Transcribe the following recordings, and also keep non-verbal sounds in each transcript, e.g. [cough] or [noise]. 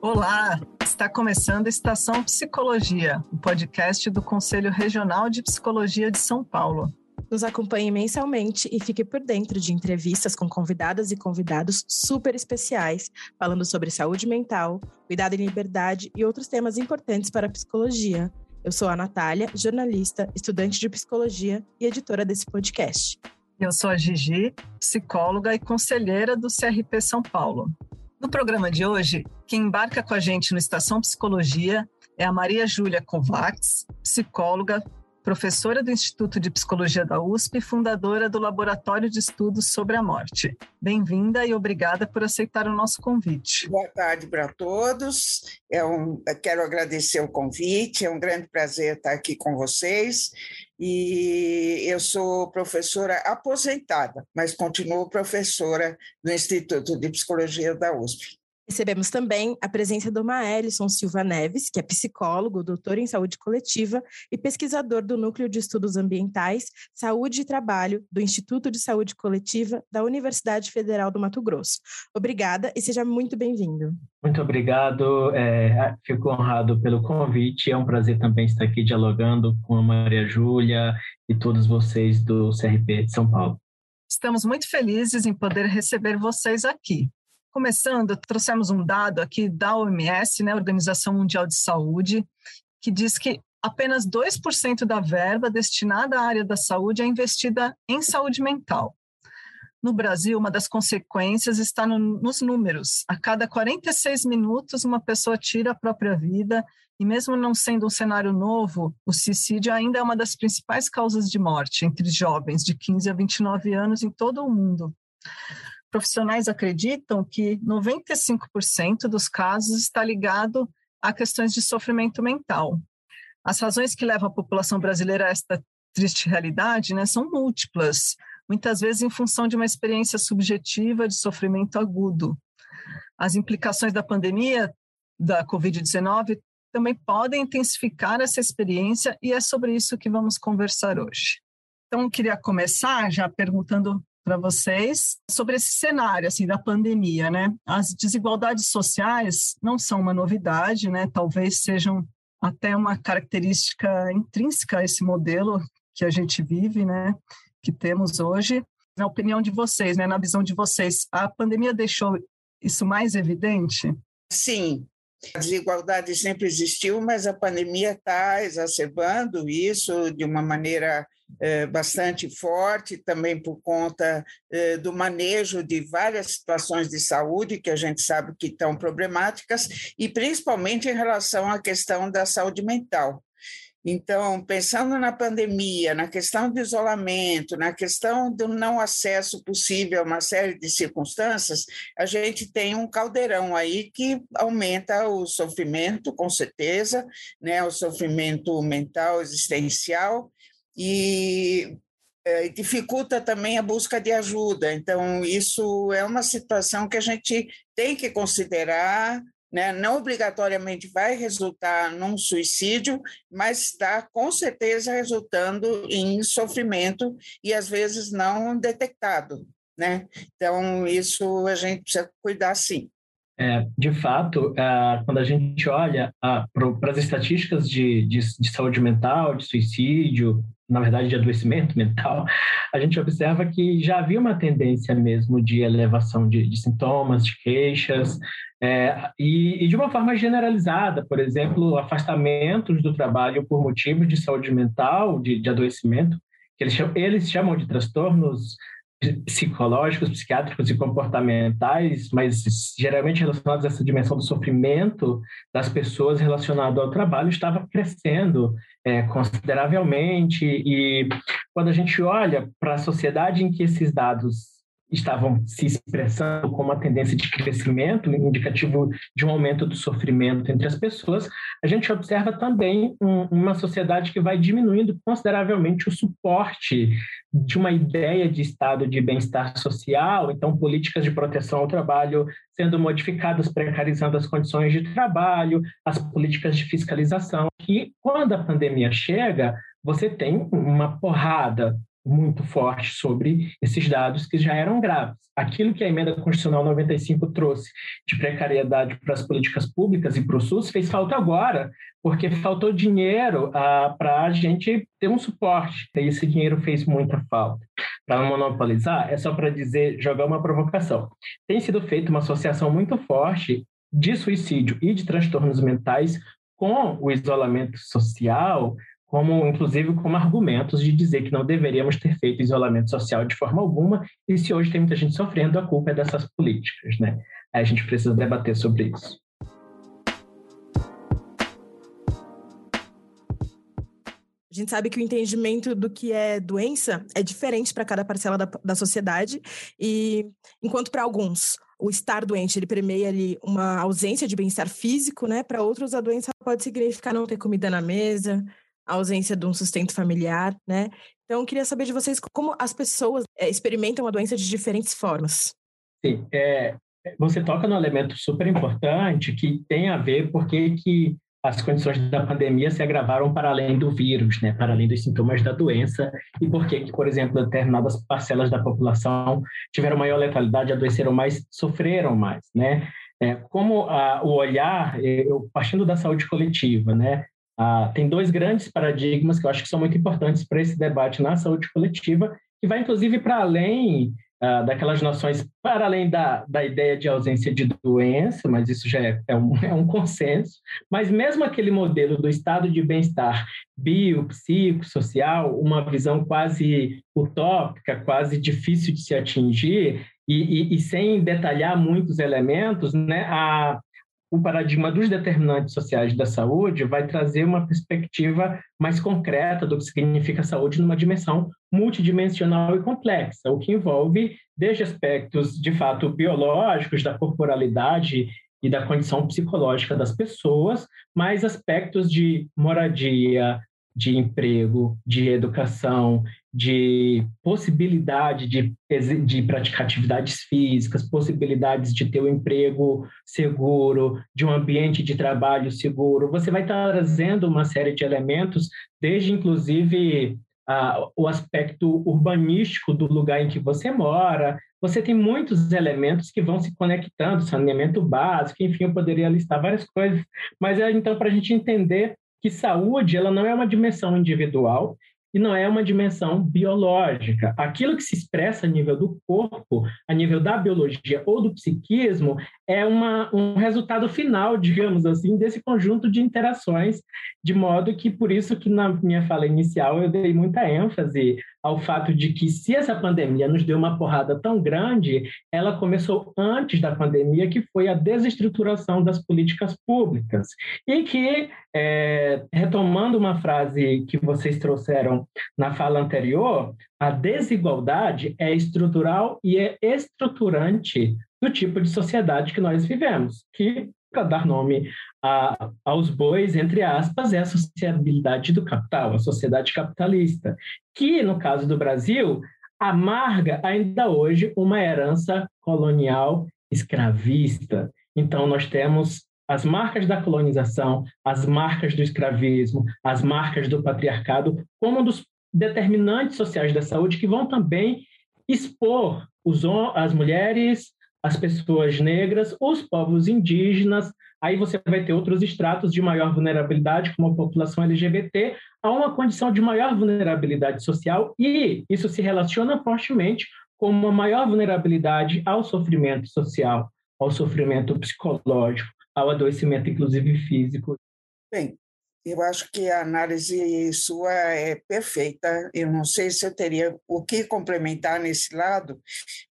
Olá, está começando Estação Psicologia, o podcast do Conselho Regional de Psicologia de São Paulo. Nos acompanhe mensalmente e fique por dentro de entrevistas com convidadas e convidados super especiais, falando sobre saúde mental, cuidado em liberdade e outros temas importantes para a psicologia. Eu sou a Natália, jornalista, estudante de psicologia e editora desse podcast. Eu sou a Gigi, psicóloga e conselheira do CRP São Paulo. No programa de hoje, quem embarca com a gente no Estação Psicologia é a Maria Júlia Kovacs, psicóloga, professora do Instituto de Psicologia da USP e fundadora do Laboratório de Estudos sobre a Morte. Bem-vinda e obrigada por aceitar o nosso convite. Boa tarde para todos. É um, quero agradecer o convite, é um grande prazer estar aqui com vocês. E eu sou professora aposentada, mas continuo professora no Instituto de Psicologia da USP. Recebemos também a presença do Maelison Silva Neves, que é psicólogo, doutor em saúde coletiva e pesquisador do Núcleo de Estudos Ambientais, Saúde e Trabalho do Instituto de Saúde Coletiva da Universidade Federal do Mato Grosso. Obrigada e seja muito bem-vindo. Muito obrigado, é, fico honrado pelo convite. É um prazer também estar aqui dialogando com a Maria Júlia e todos vocês do CRP de São Paulo. Estamos muito felizes em poder receber vocês aqui. Começando, trouxemos um dado aqui da OMS, né, Organização Mundial de Saúde, que diz que apenas 2% da verba destinada à área da saúde é investida em saúde mental. No Brasil, uma das consequências está no, nos números. A cada 46 minutos, uma pessoa tira a própria vida, e mesmo não sendo um cenário novo, o suicídio ainda é uma das principais causas de morte entre jovens de 15 a 29 anos em todo o mundo profissionais acreditam que 95% dos casos está ligado a questões de sofrimento mental. As razões que levam a população brasileira a esta triste realidade né, são múltiplas, muitas vezes em função de uma experiência subjetiva de sofrimento agudo. As implicações da pandemia da Covid-19 também podem intensificar essa experiência e é sobre isso que vamos conversar hoje. Então, queria começar já perguntando para vocês sobre esse cenário assim da pandemia, né? As desigualdades sociais não são uma novidade, né? Talvez sejam até uma característica intrínseca a esse modelo que a gente vive, né? Que temos hoje. Na opinião de vocês, né? Na visão de vocês, a pandemia deixou isso mais evidente? Sim, a desigualdade sempre existiu, mas a pandemia está exacerbando isso de uma maneira bastante forte, também por conta é, do manejo de várias situações de saúde que a gente sabe que estão problemáticas, e principalmente em relação à questão da saúde mental. Então, pensando na pandemia, na questão do isolamento, na questão do não acesso possível a uma série de circunstâncias, a gente tem um caldeirão aí que aumenta o sofrimento, com certeza, né, o sofrimento mental existencial e é, dificulta também a busca de ajuda. Então, isso é uma situação que a gente tem que considerar. Né? Não obrigatoriamente vai resultar num suicídio, mas está com certeza resultando em sofrimento e às vezes não detectado. Né? Então, isso a gente precisa cuidar sim. É, de fato, é, quando a gente olha para as estatísticas de, de, de, saúde mental, de suicídio, na verdade de adoecimento [laughs] mental, a gente observa que já havia uma tendência mesmo de elevação de, de sintomas, de queixas, é, e, e, de uma forma generalizada, por exemplo, afastamentos do trabalho por motivos de saúde mental, de, de adoecimento, que eles, eles chamam de transtornos psicológicos, psiquiátricos e comportamentais, mas geralmente relacionados a essa dimensão do sofrimento das pessoas relacionado ao trabalho, estava crescendo é, consideravelmente. E quando a gente olha para a sociedade em que esses dados estavam se expressando com uma tendência de crescimento, indicativo de um aumento do sofrimento entre as pessoas, a gente observa também um, uma sociedade que vai diminuindo consideravelmente o suporte de uma ideia de estado de bem-estar social, então políticas de proteção ao trabalho sendo modificadas, precarizando as condições de trabalho, as políticas de fiscalização, que quando a pandemia chega, você tem uma porrada muito forte sobre esses dados que já eram graves. Aquilo que a emenda constitucional 95 trouxe de precariedade para as políticas públicas e para o SUS fez falta agora, porque faltou dinheiro ah, para a gente ter um suporte. E esse dinheiro fez muita falta. Para não monopolizar, é só para dizer, jogar uma provocação. Tem sido feita uma associação muito forte de suicídio e de transtornos mentais com o isolamento social, como inclusive como argumentos de dizer que não deveríamos ter feito isolamento social de forma alguma, e se hoje tem muita gente sofrendo, a culpa é dessas políticas, né? A gente precisa debater sobre isso. A gente sabe que o entendimento do que é doença é diferente para cada parcela da, da sociedade, e enquanto para alguns o estar doente ele permeia ali uma ausência de bem-estar físico, né? Para outros, a doença pode significar não ter comida na mesa, a ausência de um sustento familiar, né? Então, queria saber de vocês como as pessoas é, experimentam a doença de diferentes formas. Sim, é, você toca num elemento super importante que tem a ver porque que as condições da pandemia se agravaram para além do vírus, né, para além dos sintomas da doença, e por que, por exemplo, determinadas parcelas da população tiveram maior letalidade, adoeceram mais, sofreram mais, né? É, como a, o olhar, eu, partindo da saúde coletiva, né, ah, tem dois grandes paradigmas que eu acho que são muito importantes para esse debate na saúde coletiva, que vai inclusive para além ah, daquelas noções, para além da, da ideia de ausência de doença, mas isso já é, é, um, [laughs] é um consenso, mas mesmo aquele modelo do estado de bem-estar bio, social, uma visão quase utópica, quase difícil de se atingir, e, e, e sem detalhar muitos elementos, né, a, o paradigma dos determinantes sociais da saúde vai trazer uma perspectiva mais concreta do que significa saúde numa dimensão multidimensional e complexa, o que envolve desde aspectos de fato biológicos da corporalidade e da condição psicológica das pessoas, mais aspectos de moradia, de emprego, de educação, de possibilidade de, de praticar atividades físicas, possibilidades de ter um emprego seguro, de um ambiente de trabalho seguro. Você vai estar trazendo uma série de elementos, desde inclusive o aspecto urbanístico do lugar em que você mora. Você tem muitos elementos que vão se conectando, saneamento básico, enfim, eu poderia listar várias coisas. Mas é então para a gente entender que saúde ela não é uma dimensão individual e não é uma dimensão biológica. Aquilo que se expressa a nível do corpo, a nível da biologia ou do psiquismo, é uma, um resultado final, digamos assim, desse conjunto de interações, de modo que, por isso que na minha fala inicial eu dei muita ênfase ao fato de que se essa pandemia nos deu uma porrada tão grande, ela começou antes da pandemia, que foi a desestruturação das políticas públicas. E que, é, retomando uma frase que vocês trouxeram na fala anterior, a desigualdade é estrutural e é estruturante do tipo de sociedade que nós vivemos, que para dar nome a, aos bois, entre aspas, é a sociabilidade do capital, a sociedade capitalista, que, no caso do Brasil, amarga ainda hoje uma herança colonial escravista. Então, nós temos as marcas da colonização, as marcas do escravismo, as marcas do patriarcado, como um dos determinantes sociais da saúde que vão também expor os, as mulheres, as pessoas negras, os povos indígenas, aí você vai ter outros estratos de maior vulnerabilidade, como a população LGBT, a uma condição de maior vulnerabilidade social, e isso se relaciona fortemente com uma maior vulnerabilidade ao sofrimento social, ao sofrimento psicológico, ao adoecimento, inclusive físico. Bem, eu acho que a análise sua é perfeita. Eu não sei se eu teria o que complementar nesse lado,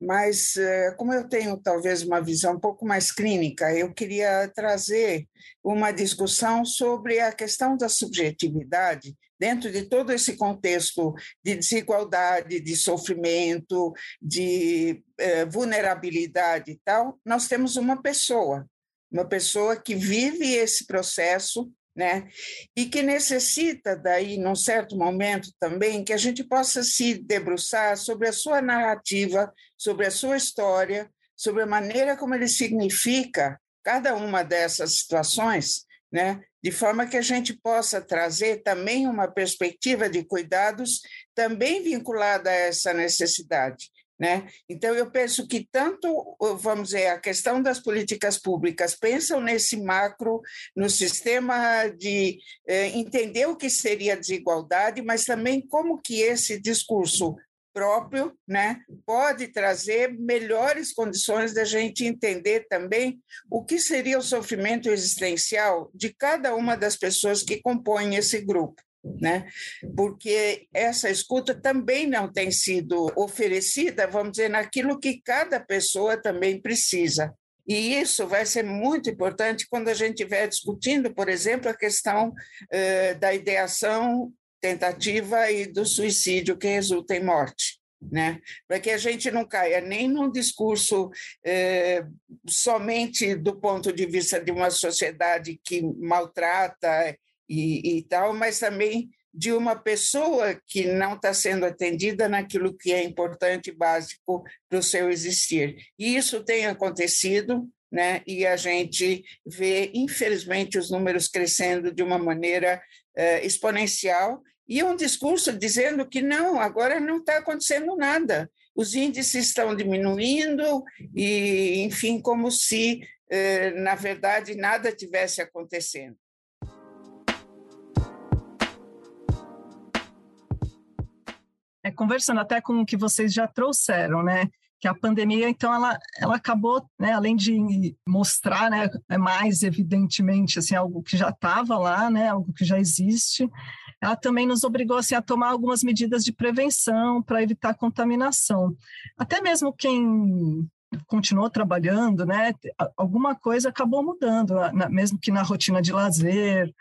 mas eh, como eu tenho talvez uma visão um pouco mais clínica, eu queria trazer uma discussão sobre a questão da subjetividade dentro de todo esse contexto de desigualdade, de sofrimento, de eh, vulnerabilidade e tal. Nós temos uma pessoa, uma pessoa que vive esse processo né? E que necessita daí, num certo momento também, que a gente possa se debruçar sobre a sua narrativa, sobre a sua história, sobre a maneira como ele significa cada uma dessas situações, né? de forma que a gente possa trazer também uma perspectiva de cuidados também vinculada a essa necessidade. Né? Então, eu penso que tanto, vamos dizer, a questão das políticas públicas pensam nesse macro, no sistema de eh, entender o que seria desigualdade, mas também como que esse discurso próprio, né, pode trazer melhores condições da gente entender também o que seria o sofrimento existencial de cada uma das pessoas que compõem esse grupo. Né? Porque essa escuta também não tem sido oferecida, vamos dizer, naquilo que cada pessoa também precisa. E isso vai ser muito importante quando a gente estiver discutindo, por exemplo, a questão eh, da ideação tentativa e do suicídio que resulta em morte. Né? Para que a gente não caia nem num discurso eh, somente do ponto de vista de uma sociedade que maltrata e, e tal, mas também de uma pessoa que não está sendo atendida naquilo que é importante e básico para o seu existir. E isso tem acontecido, né? e a gente vê, infelizmente, os números crescendo de uma maneira eh, exponencial, e um discurso dizendo que não, agora não está acontecendo nada, os índices estão diminuindo, e, enfim, como se, eh, na verdade, nada tivesse acontecendo. É, conversando até com o que vocês já trouxeram, né? Que a pandemia, então, ela, ela acabou, né, além de mostrar, né, é mais evidentemente, assim, algo que já estava lá, né, algo que já existe, ela também nos obrigou assim, a tomar algumas medidas de prevenção para evitar contaminação. Até mesmo quem continuou trabalhando, né, alguma coisa acabou mudando, mesmo que na rotina de lazer,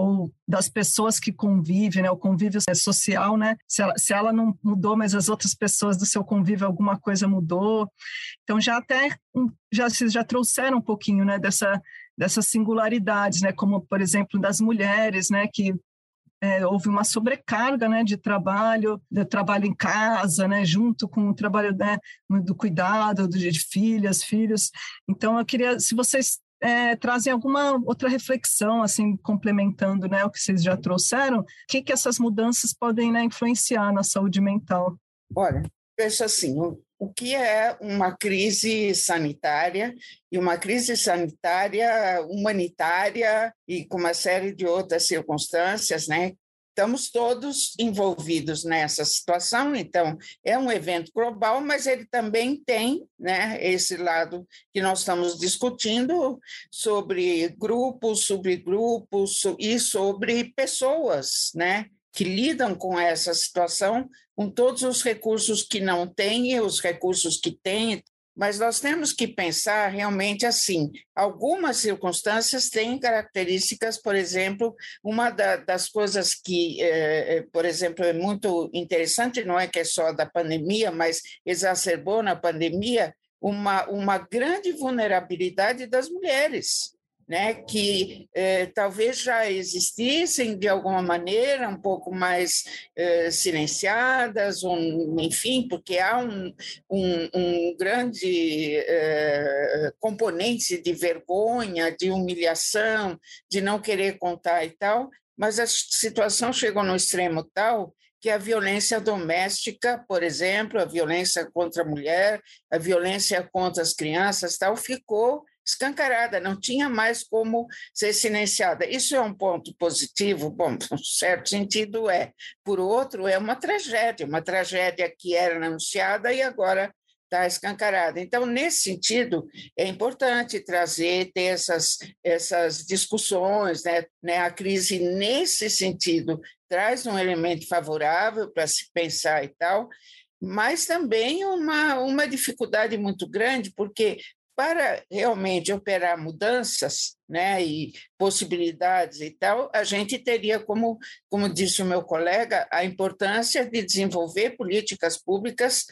ou das pessoas que convivem, né, o convívio social, né, se ela, se ela não mudou, mas as outras pessoas do seu convívio, alguma coisa mudou. Então, já até, já, já trouxeram um pouquinho, né, dessa, dessas singularidades, né, como, por exemplo, das mulheres, né, que é, houve uma sobrecarga né, de trabalho, de trabalho em casa, né, junto com o trabalho né, do cuidado de filhas, filhos. Então, eu queria, se vocês é, trazem alguma outra reflexão, assim, complementando né, o que vocês já trouxeram, o que, que essas mudanças podem né, influenciar na saúde mental? Olha, penso assim, o que é uma crise sanitária e uma crise sanitária humanitária e com uma série de outras circunstâncias, né? Estamos todos envolvidos nessa situação, então é um evento global, mas ele também tem né, esse lado que nós estamos discutindo sobre grupos, subgrupos e sobre pessoas, né? que lidam com essa situação, com todos os recursos que não têm e os recursos que têm, mas nós temos que pensar realmente assim. Algumas circunstâncias têm características, por exemplo, uma da, das coisas que, eh, eh por exemplo, é muito interessante, não é que é só da pandemia, mas exacerbou na pandemia uma, uma grande vulnerabilidade das mulheres né, que eh, talvez já existissem de alguma maneira um pouco mais eh, silenciadas, um, enfim, porque há um, um, um grande eh, componente de vergonha, de humilhação, de não querer contar e tal, mas a situação chegou no extremo tal que a violência doméstica, por exemplo, a violência contra a mulher, a violência contra as crianças, tal, ficou escancarada, não tinha mais como ser silenciada. Isso é um ponto positivo? Bom, em certo sentido é. Por outro, é uma tragédia, uma tragédia que era anunciada e agora está escancarada. Então, nesse sentido, é importante trazer, ter essas, essas discussões, né? né? A crise, nesse sentido, traz um elemento favorável para se pensar e tal, mas também uma, uma dificuldade muito grande, porque para realmente operar mudanças né, e possibilidades e tal, a gente teria, como, como disse o meu colega, a importância de desenvolver políticas públicas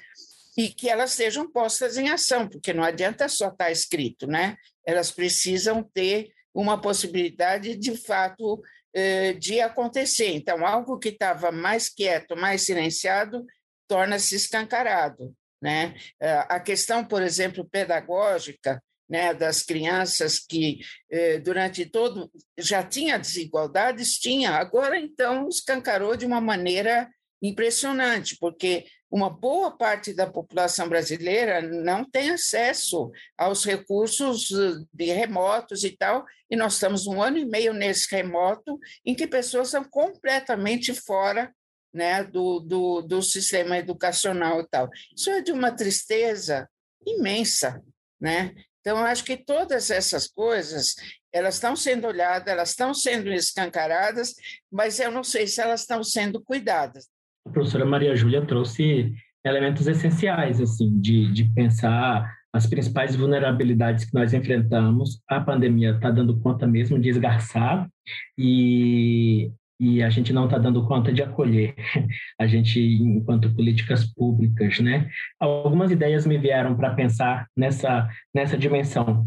e que elas sejam postas em ação, porque não adianta só estar tá escrito, né? elas precisam ter uma possibilidade de fato eh, de acontecer. Então, algo que estava mais quieto, mais silenciado, torna-se escancarado. Né? Eh, a questão, por exemplo, pedagógica, né, das crianças que eh, durante todo já tinha desigualdades, tinha, agora então escancarou de uma maneira impressionante, porque uma boa parte da população brasileira não tem acesso aos recursos eh, de remotos e tal, e nós estamos um ano e meio nesse remoto em que pessoas são completamente fora né, do, do, do sistema educacional e tal. Isso é de uma tristeza imensa, né? Então, acho que todas essas coisas, elas estão sendo olhadas, elas estão sendo escancaradas, mas eu não sei se elas estão sendo cuidadas. A professora Maria Júlia trouxe elementos essenciais, assim, de, de pensar as principais vulnerabilidades que nós enfrentamos. A pandemia está dando conta mesmo de esgarçar e e a gente não está dando conta de acolher a gente enquanto políticas públicas, né? Algumas ideias me vieram para pensar nessa nessa dimensão.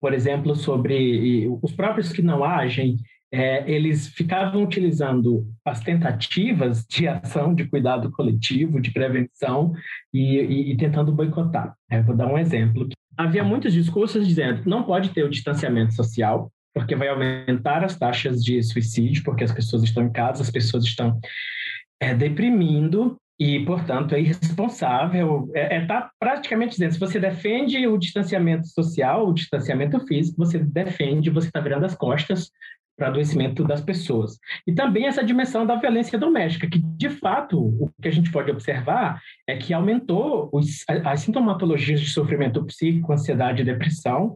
Por exemplo, sobre os próprios que não agem, é, eles ficavam utilizando as tentativas de ação, de cuidado coletivo, de prevenção e, e, e tentando boicotar. Vou dar um exemplo. Havia muitos discursos dizendo não pode ter o distanciamento social, porque vai aumentar as taxas de suicídio, porque as pessoas estão em casa, as pessoas estão é, deprimindo e, portanto, é irresponsável. É, é tá praticamente dizendo, se você defende o distanciamento social, o distanciamento físico, você defende, você está virando as costas para adoecimento das pessoas. E também essa dimensão da violência doméstica, que, de fato, o que a gente pode observar é que aumentou os, as sintomatologias de sofrimento psíquico, ansiedade e depressão,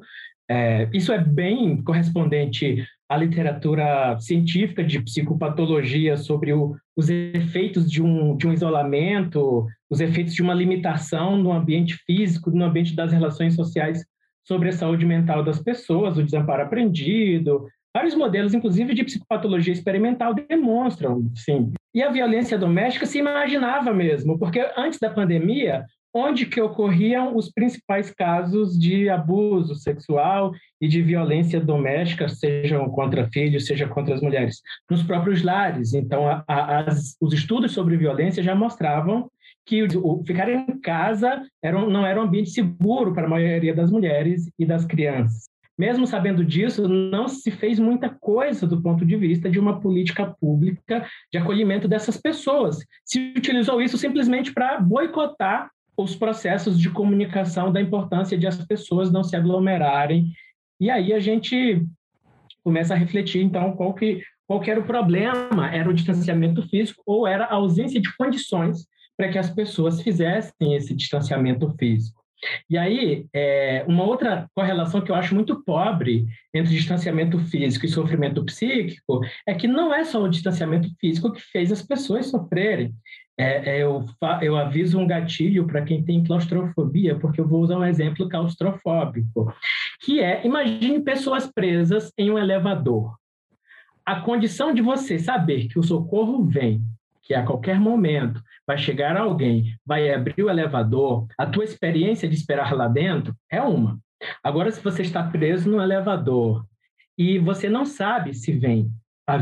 é, isso é bem correspondente à literatura científica de psicopatologia sobre o, os efeitos de um, de um isolamento, os efeitos de uma limitação no ambiente físico, no ambiente das relações sociais sobre a saúde mental das pessoas, o desamparo aprendido. Vários modelos, inclusive de psicopatologia experimental, demonstram, sim. E a violência doméstica se imaginava mesmo, porque antes da pandemia, onde que ocorriam os principais casos de abuso sexual e de violência doméstica, sejam contra filhos, seja contra as mulheres, nos próprios lares. Então, a, a, as, os estudos sobre violência já mostravam que o, o, ficar em casa era não era um ambiente seguro para a maioria das mulheres e das crianças. Mesmo sabendo disso, não se fez muita coisa do ponto de vista de uma política pública de acolhimento dessas pessoas. Se utilizou isso simplesmente para boicotar os processos de comunicação da importância de as pessoas não se aglomerarem. E aí a gente começa a refletir, então, qual que, qual que era o problema? Era o distanciamento físico ou era a ausência de condições para que as pessoas fizessem esse distanciamento físico? E aí, é, uma outra correlação que eu acho muito pobre entre distanciamento físico e sofrimento psíquico é que não é só o distanciamento físico que fez as pessoas sofrerem. É, é, eu, eu aviso um gatilho para quem tem claustrofobia, porque eu vou usar um exemplo claustrofóbico, que é, imagine pessoas presas em um elevador. A condição de você saber que o socorro vem, que a qualquer momento vai chegar alguém, vai abrir o elevador, a tua experiência de esperar lá dentro é uma. Agora, se você está preso no elevador e você não sabe se vem, a,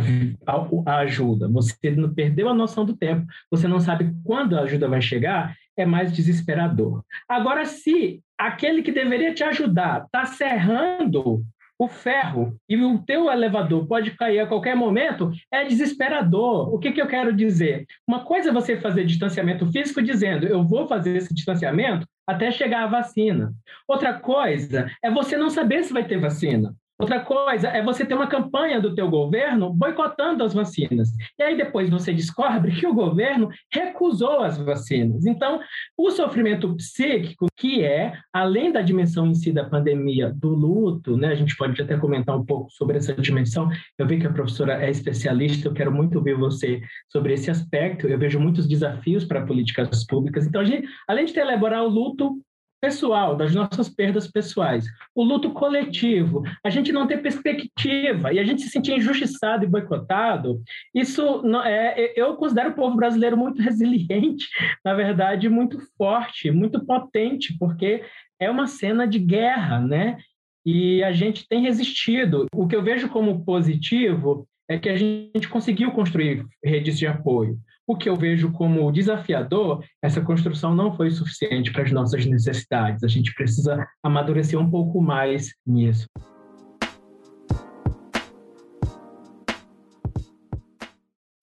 a, ajuda, você perdeu a noção do tempo, você não sabe quando a ajuda vai chegar, é mais desesperador. Agora, se aquele que deveria te ajudar está serrando o ferro e o teu elevador pode cair a qualquer momento, é desesperador. O que, que eu quero dizer? Uma coisa é você fazer distanciamento físico dizendo, eu vou fazer esse distanciamento até chegar a vacina. Outra coisa é você não saber se vai ter vacina. Outra coisa é você ter uma campanha do teu governo boicotando as vacinas. E aí depois você descobre que o governo recusou as vacinas. Então, o sofrimento psíquico, que é, além da dimensão em si da pandemia, do luto, né? A gente pode até comentar um pouco sobre essa dimensão. Eu vi que a professora é especialista, eu quero muito ouvir você sobre esse aspecto. Eu vejo muitos desafios para políticas públicas. Então, gente, além de elaborar o luto, pessoal, das nossas perdas pessoais. O luto coletivo, a gente não ter perspectiva e a gente se sentir injustiçado e boicotado, isso não, é, eu considero o povo brasileiro muito [laughs] resiliente, na verdade, muito forte, muito potente, porque é uma cena de guerra, né? E a gente tem resistido. O que eu vejo como positivo é que a gente conseguiu construir redes de apoio. O que eu vejo como desafiador, essa construção não foi suficiente para as nossas necessidades. A gente precisa amadurecer um pouco mais nisso.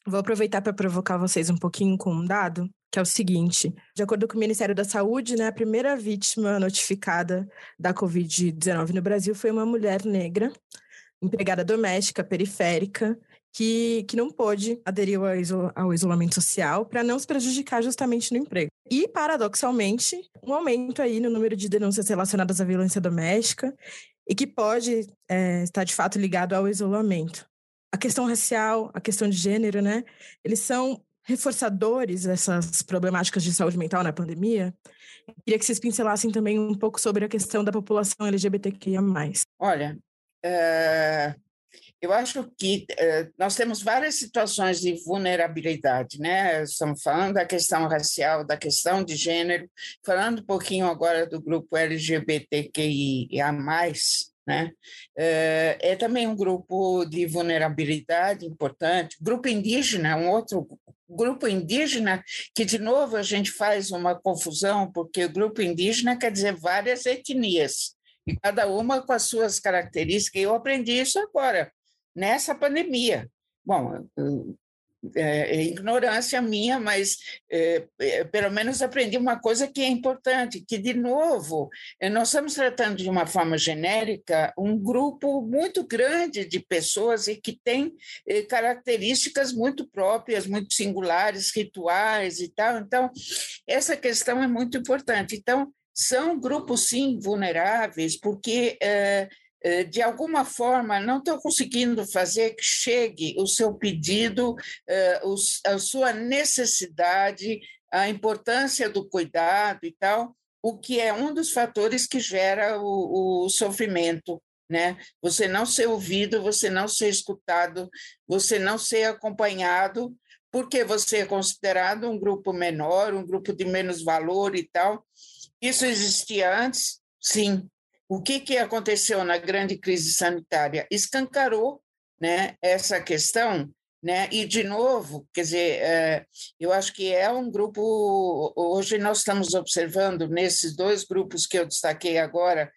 Vou aproveitar para provocar vocês um pouquinho com um dado, que é o seguinte: de acordo com o Ministério da Saúde, né, a primeira vítima notificada da Covid-19 no Brasil foi uma mulher negra, empregada doméstica, periférica, que, que não pôde aderir ao, iso, ao isolamento social para não se prejudicar justamente no emprego. E, paradoxalmente, um aumento aí no número de denúncias relacionadas à violência doméstica e que pode é, estar de fato ligado ao isolamento a questão racial, a questão de gênero, né? Eles são reforçadores dessas problemáticas de saúde mental na pandemia. Queria que vocês pincelassem também um pouco sobre a questão da população LGBTQIA+. Olha, eu acho que é, nós temos várias situações de vulnerabilidade, né? Estamos falando da questão racial, da questão de gênero, falando um pouquinho agora do grupo LGBTQIA+, né? É, é também um grupo de vulnerabilidade importante. Grupo indígena, um outro grupo indígena, que de novo a gente faz uma confusão, porque o grupo indígena quer dizer várias etnias, cada uma com as suas características. Eu aprendi isso agora, nessa pandemia. Bom, é, é, ignorância minha, mas é, é, pelo menos aprendi uma coisa que é importante, que, de novo, é, nós estamos tratando de uma forma genérica um grupo muito grande de pessoas e que tem é, características muito próprias, muito singulares, rituais e tal. Então, essa questão é muito importante. Então, são grupos, sim, vulneráveis, porque eh, de alguma forma, não estou conseguindo fazer que chegue o seu pedido, eh, a sua necessidade, a importância do cuidado e tal, o que é um dos fatores que gera o, o sofrimento. Né? Você não ser ouvido, você não ser escutado, você não ser acompanhado, porque você é considerado um grupo menor, um grupo de menos valor e tal. Isso existia antes? Sim, o que, que aconteceu na grande crise sanitária? Escancarou né, essa questão, né? e, de novo, quer dizer, é, eu acho que é um grupo. Hoje nós estamos observando nesses dois grupos que eu destaquei agora,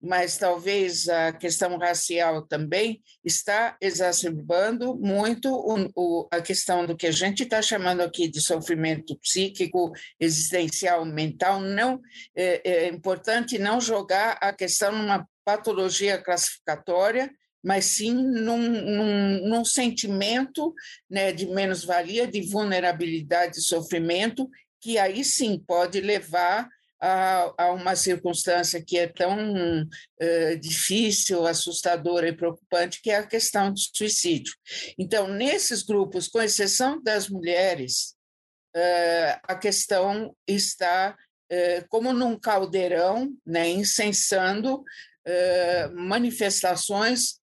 mas talvez a questão racial também está exacerbando muito o, o, a questão do que a gente está chamando aqui de sofrimento psíquico, existencial, mental. Não é, é importante não jogar a questão numa patologia classificatória, mas sim num, num, num sentimento né, de menos-valia, de vulnerabilidade e sofrimento, que aí sim pode levar a, a uma circunstância que é tão uh, difícil, assustadora e preocupante, que é a questão do suicídio. Então, nesses grupos, com exceção das mulheres, uh, a questão está uh, como num caldeirão, né, incensando manifestações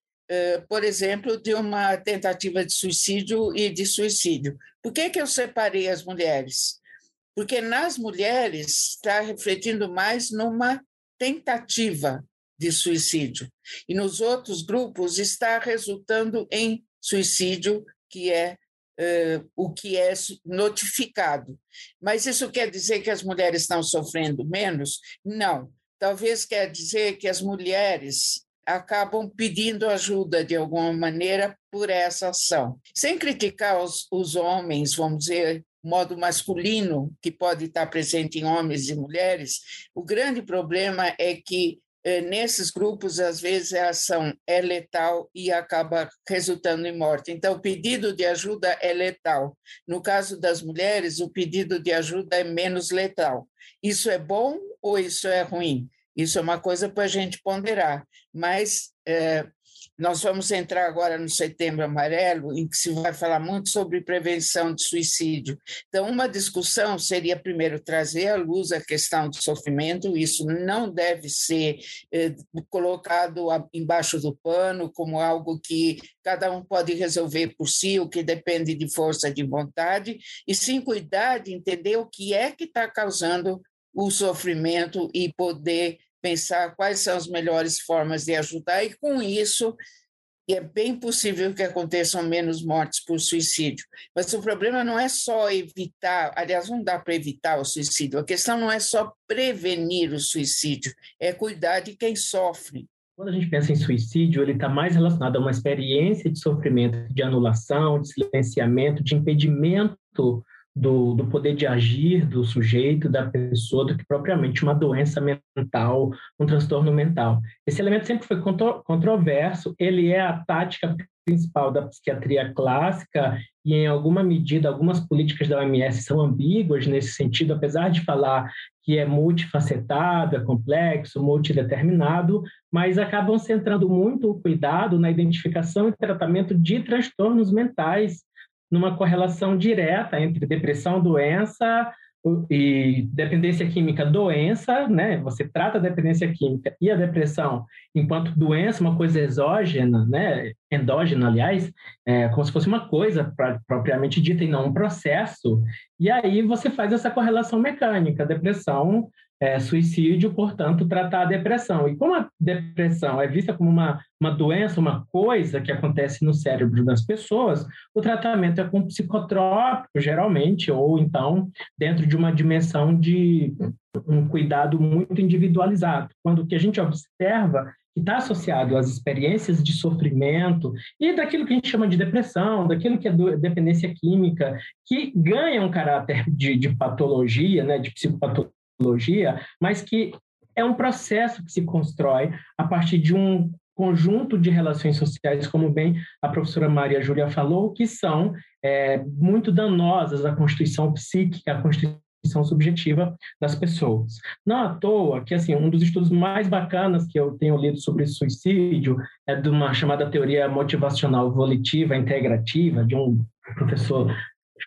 por exemplo, de uma tentativa de suicídio e de suicídio. Por que, que eu separei as mulheres? Porque nas mulheres está refletindo mais numa tentativa de suicídio, e nos outros grupos está resultando em suicídio, que é uh, o que é notificado. Mas isso quer dizer que as mulheres estão sofrendo menos? Não. Talvez quer dizer que as mulheres acabam pedindo ajuda de alguma maneira por essa ação. Sem criticar os, os homens, vamos dizer, modo masculino que pode estar presente em homens e mulheres, o grande problema é que eh, nesses grupos, às vezes, a ação é letal e acaba resultando em morte. Então, o pedido de ajuda é letal. No caso das mulheres, o pedido de ajuda é menos letal. Isso é bom ou isso é ruim? Isso é uma coisa para a gente ponderar. Mas eh, nós vamos entrar agora no Setembro Amarelo, em que se vai falar muito sobre prevenção de suicídio. Então, uma discussão seria, primeiro, trazer à luz a questão do sofrimento, isso não deve ser eh, colocado embaixo do pano como algo que cada um pode resolver por si, o que depende de força de vontade, e sim cuidar de entender o que é que está causando o sofrimento e poder pensar quais são as melhores formas de ajudar e, com isso, é bem possível que aconteçam menos mortes por suicídio. Mas o problema não é só evitar, aliás, não dá para evitar o suicídio, a questão não é só prevenir o suicídio, é cuidar de quem sofre. Quando a gente pensa em suicídio, ele está mais relacionado a uma experiência de sofrimento, de anulação, de silenciamento, de impedimento do, do poder de agir do sujeito, da pessoa, do que propriamente uma doença mental, um transtorno mental. Esse elemento sempre foi contro controverso, ele é a tática principal da psiquiatria clássica e, em alguma medida, algumas políticas da OMS são ambíguas nesse sentido, apesar de falar que é multifacetado, é complexo, multideterminado, mas acabam centrando muito o cuidado na identificação e tratamento de transtornos mentais numa correlação direta entre depressão, doença e dependência química, doença, né? Você trata a dependência química e a depressão enquanto doença, uma coisa exógena, né? Endógena, aliás, é, como se fosse uma coisa pra, propriamente dita e não um processo. E aí você faz essa correlação mecânica, depressão é, suicídio, portanto, tratar a depressão. E como a depressão é vista como uma, uma doença, uma coisa que acontece no cérebro das pessoas, o tratamento é com psicotrópico, geralmente, ou então dentro de uma dimensão de um cuidado muito individualizado. Quando o que a gente observa que está associado às experiências de sofrimento e daquilo que a gente chama de depressão, daquilo que é dependência química, que ganha um caráter de, de patologia, né, de psicopatologia, mas que é um processo que se constrói a partir de um conjunto de relações sociais, como bem a professora Maria Júlia falou, que são é, muito danosas à constituição psíquica, à constituição subjetiva das pessoas. Não à toa que assim um dos estudos mais bacanas que eu tenho lido sobre suicídio é de uma chamada teoria motivacional volitiva integrativa de um professor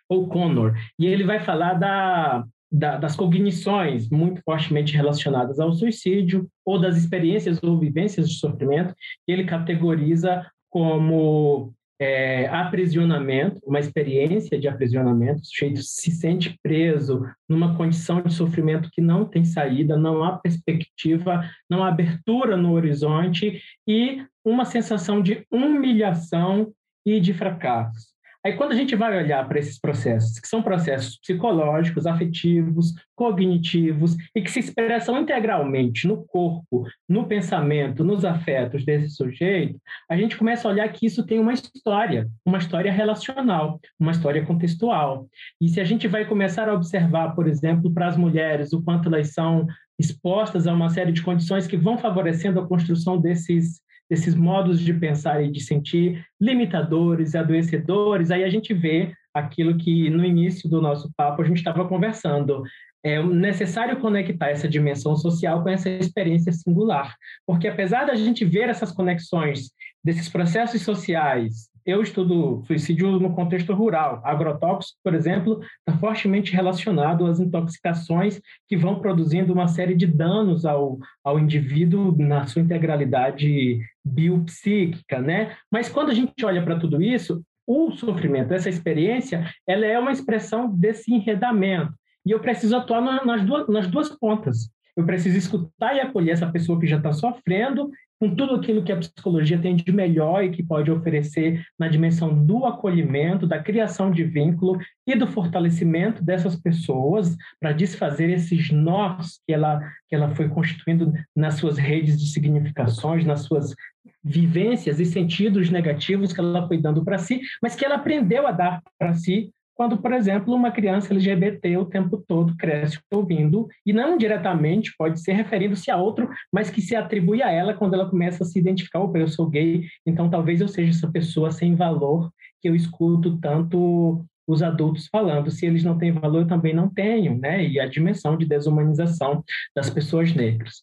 O'Connor e ele vai falar da da, das cognições muito fortemente relacionadas ao suicídio ou das experiências ou vivências de sofrimento, que ele categoriza como é, aprisionamento, uma experiência de aprisionamento, o sujeito se sente preso numa condição de sofrimento que não tem saída, não há perspectiva, não há abertura no horizonte e uma sensação de humilhação e de fracasso. Aí, quando a gente vai olhar para esses processos, que são processos psicológicos, afetivos, cognitivos e que se expressam integralmente no corpo, no pensamento, nos afetos desse sujeito, a gente começa a olhar que isso tem uma história, uma história relacional, uma história contextual. E se a gente vai começar a observar, por exemplo, para as mulheres, o quanto elas são expostas a uma série de condições que vão favorecendo a construção desses desses modos de pensar e de sentir limitadores, adoecedores, aí a gente vê aquilo que no início do nosso papo a gente estava conversando. É necessário conectar essa dimensão social com essa experiência singular, porque apesar da gente ver essas conexões desses processos sociais eu estudo suicídio no contexto rural. Agrotóxico, por exemplo, está fortemente relacionado às intoxicações que vão produzindo uma série de danos ao, ao indivíduo na sua integralidade biopsíquica, né? Mas quando a gente olha para tudo isso, o sofrimento, essa experiência, ela é uma expressão desse enredamento. E eu preciso atuar nas duas, nas duas pontas. Eu preciso escutar e acolher essa pessoa que já está sofrendo com tudo aquilo que a psicologia tem de melhor e que pode oferecer na dimensão do acolhimento, da criação de vínculo e do fortalecimento dessas pessoas para desfazer esses nós que ela, que ela foi constituindo nas suas redes de significações, nas suas vivências e sentidos negativos que ela foi dando para si, mas que ela aprendeu a dar para si quando, por exemplo, uma criança LGBT o tempo todo cresce ouvindo, e não diretamente, pode ser referindo-se a outro, mas que se atribui a ela quando ela começa a se identificar, opa, eu sou gay, então talvez eu seja essa pessoa sem valor que eu escuto tanto os adultos falando. Se eles não têm valor, eu também não tenho, né? E a dimensão de desumanização das pessoas negras.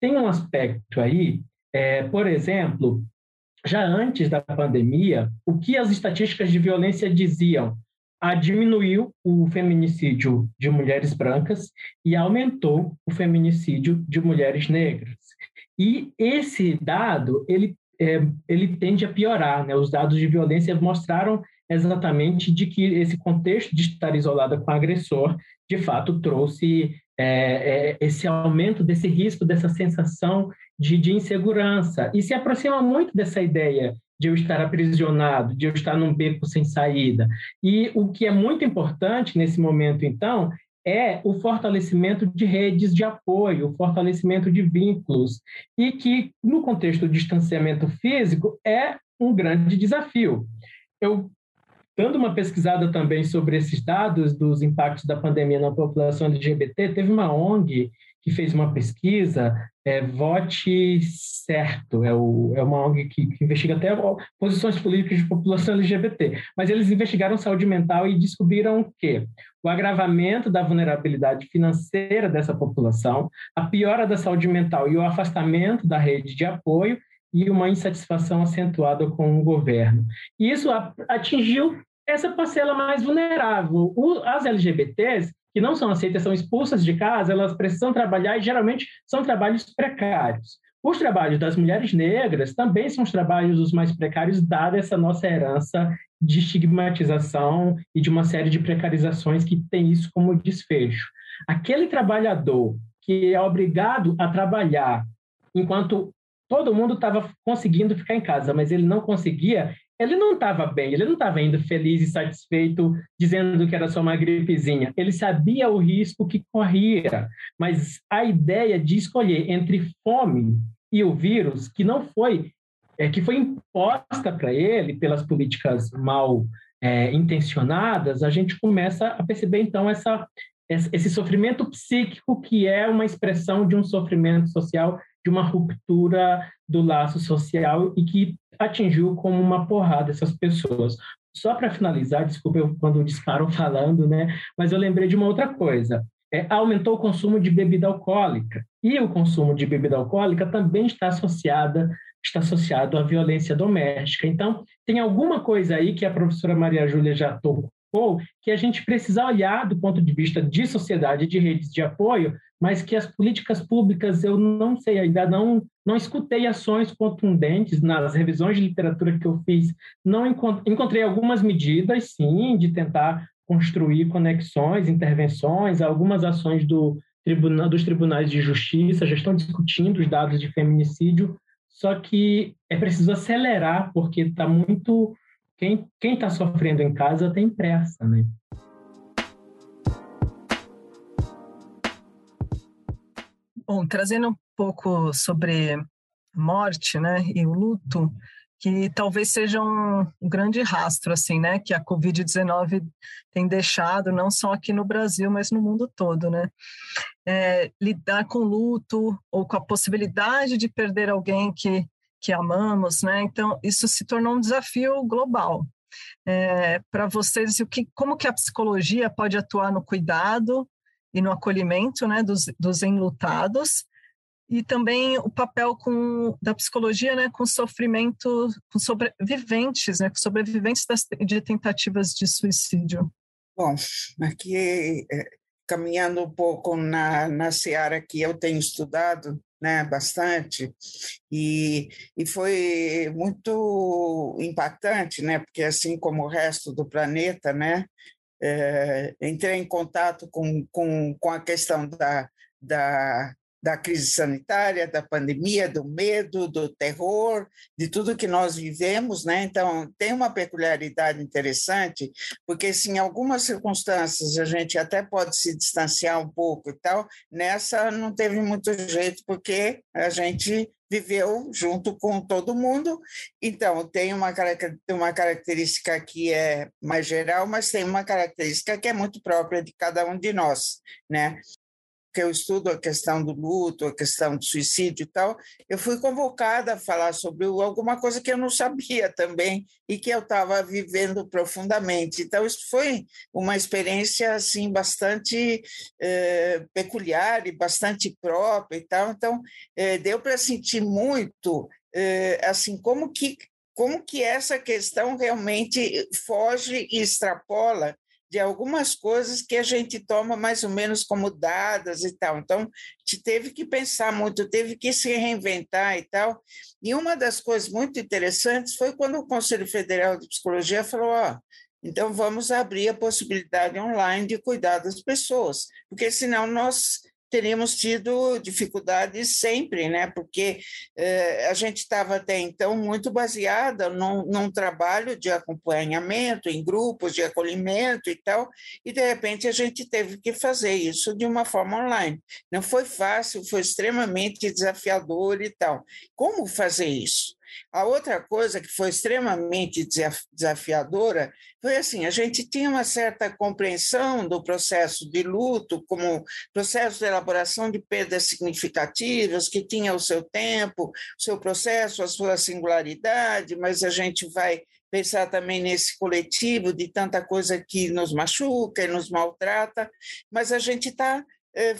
Tem um aspecto aí, é, por exemplo, já antes da pandemia, o que as estatísticas de violência diziam? A diminuiu o feminicídio de mulheres brancas e aumentou o feminicídio de mulheres negras. E esse dado, ele, é, ele tende a piorar. Né? Os dados de violência mostraram exatamente de que esse contexto de estar isolada com o agressor, de fato, trouxe é, é, esse aumento desse risco, dessa sensação de, de insegurança. E se aproxima muito dessa ideia de eu estar aprisionado, de eu estar num beco sem saída. E o que é muito importante nesse momento, então, é o fortalecimento de redes de apoio, o fortalecimento de vínculos, e que, no contexto do distanciamento físico, é um grande desafio. Eu, dando uma pesquisada também sobre esses dados dos impactos da pandemia na população LGBT, teve uma ONG que fez uma pesquisa, é, Vote Certo, é, o, é uma ONG que, que, investiga até posições políticas de população LGBT, mas eles investigaram saúde mental e descobriram que o agravamento da vulnerabilidade financeira dessa população, a piora da saúde mental e o afastamento da rede de apoio e uma insatisfação acentuada com o governo. E isso atingiu essa parcela mais vulnerável. As LGBTs que não são aceitas, são expulsas de casa, elas precisam trabalhar e geralmente são trabalhos precários. Os trabalhos das mulheres negras também são os trabalhos os mais precários, dada essa nossa herança de estigmatização e de uma série de precarizações que tem isso como desfecho. Aquele trabalhador que é obrigado a trabalhar enquanto todo mundo estava conseguindo ficar em casa, mas ele não conseguia, ele não estava bem, ele não estava indo feliz e satisfeito dizendo que era só uma gripezinha. Ele sabia o risco que corria, mas a ideia de escolher entre fome e o vírus, que não foi, é, que foi imposta para ele pelas políticas mal é, intencionadas, a gente começa a perceber então essa, esse sofrimento psíquico que é uma expressão de um sofrimento social, de uma ruptura do laço social e que atingiu como uma porrada essas pessoas. Só para finalizar, desculpa eu, quando disparam [laughs] falando, né? Mas eu lembrei de uma outra coisa. É, aumentou o consumo de bebida alcoólica. E o consumo de bebida alcoólica também está associada está associado à violência doméstica. Então, tem alguma coisa aí que a professora Maria Júlia já tocou, que a gente precisa olhar do ponto de vista de sociedade, de redes de apoio, mas que as políticas públicas eu não sei, ainda não não escutei ações contundentes nas revisões de literatura que eu fiz, não encontrei algumas medidas, sim, de tentar construir conexões, intervenções, algumas ações do tribunal, dos tribunais de justiça já estão discutindo os dados de feminicídio, só que é preciso acelerar, porque está muito. Quem está sofrendo em casa tem pressa, né? Bom, trazendo um pouco sobre morte, né, e o luto, que talvez seja um, grande rastro, assim, né, que a Covid-19 tem deixado, não só aqui no Brasil, mas no mundo todo, né. É, lidar com luto ou com a possibilidade de perder alguém que, que amamos, né, então isso se tornou um desafio global. É, Para vocês, o que, como que a psicologia pode atuar no cuidado e no acolhimento né, dos, dos enlutados, e também o papel com, da psicologia né, com sofrimento, com sobreviventes, né, com sobreviventes das, de tentativas de suicídio. Bom, aqui, é, caminhando um pouco na, na seara que eu tenho estudado, né, bastante, e, e foi muito impactante, né, porque assim como o resto do planeta, né, é, entrei em contato com, com, com a questão da, da, da crise sanitária, da pandemia, do medo, do terror, de tudo que nós vivemos, né? Então, tem uma peculiaridade interessante, porque se em algumas circunstâncias a gente até pode se distanciar um pouco e tal, nessa não teve muito jeito, porque a gente viveu junto com todo mundo. Então, tem uma, uma característica que é mais geral, mas tem uma característica que é muito própria de cada um de nós, né? Que eu estudo a questão do luto, a questão do suicídio e tal, eu fui convocada a falar sobre alguma coisa que eu não sabia também e que eu estava vivendo profundamente. Então, isso foi uma experiência assim bastante eh, peculiar e bastante própria e tal. Então, eh, deu para sentir muito eh, assim como que como que essa questão realmente foge e extrapola de algumas coisas que a gente toma mais ou menos como dadas e tal. Então, gente teve que pensar muito, teve que se reinventar e tal. E uma das coisas muito interessantes foi quando o Conselho Federal de Psicologia falou: ó, então vamos abrir a possibilidade online de cuidar das pessoas, porque senão nós teríamos tido dificuldades sempre, né? Porque eh, a gente estava até então muito baseada num, num, trabalho de acompanhamento em grupos de acolhimento e tal, e de repente a gente teve que fazer isso de uma forma online. Não foi fácil, foi extremamente desafiador e tal. Como fazer isso? A outra coisa que foi extremamente desafiadora foi assim: a gente tinha uma certa compreensão do processo de luto como processo de elaboração de perdas significativas, que tinha o seu tempo, o seu processo, a sua singularidade, mas a gente vai pensar também nesse coletivo de tanta coisa que nos machuca e nos maltrata, mas a gente está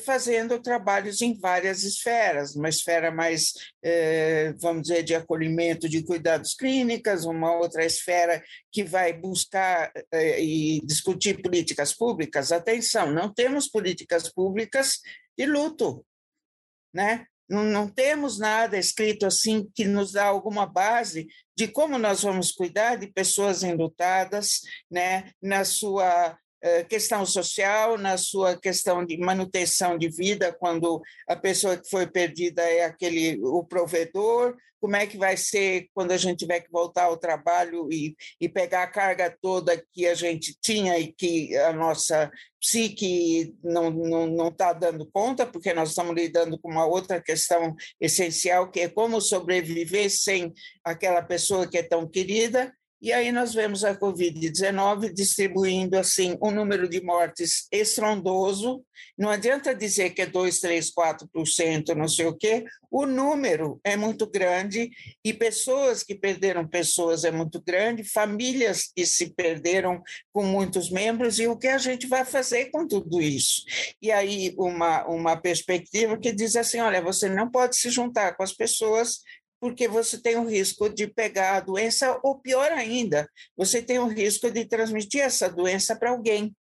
fazendo trabalhos em várias esferas, uma esfera mais, eh, vamos dizer, de acolhimento de cuidados clínicos, uma outra esfera que vai buscar eh, e discutir políticas públicas. Atenção, não temos políticas públicas de luto, né? Não, temos nada escrito assim que nos dá alguma base de como nós vamos cuidar de pessoas enlutadas, né, na sua eh, questão social, na sua questão de manutenção de vida, quando a pessoa que foi perdida é aquele o provedor, como é que vai ser quando a gente tiver que voltar ao trabalho e, e pegar a carga toda que a gente tinha e que a nossa psique não está não, não tá dando conta, porque nós estamos lidando com uma outra questão essencial, que é como sobreviver sem aquela pessoa que é tão querida, e aí nós vemos a Covid-19 distribuindo assim um número de mortes estrondoso. Não adianta dizer que é 2, 3, 4%, não sei o quê. O número é muito grande e pessoas que perderam pessoas é muito grande, famílias que se perderam com muitos membros e o que a gente vai fazer com tudo isso? E aí uma, uma perspectiva que diz assim, olha, você não pode se juntar com as pessoas porque você tem o risco de pegar a doença, ou pior ainda, você tem o risco de transmitir essa doença para alguém.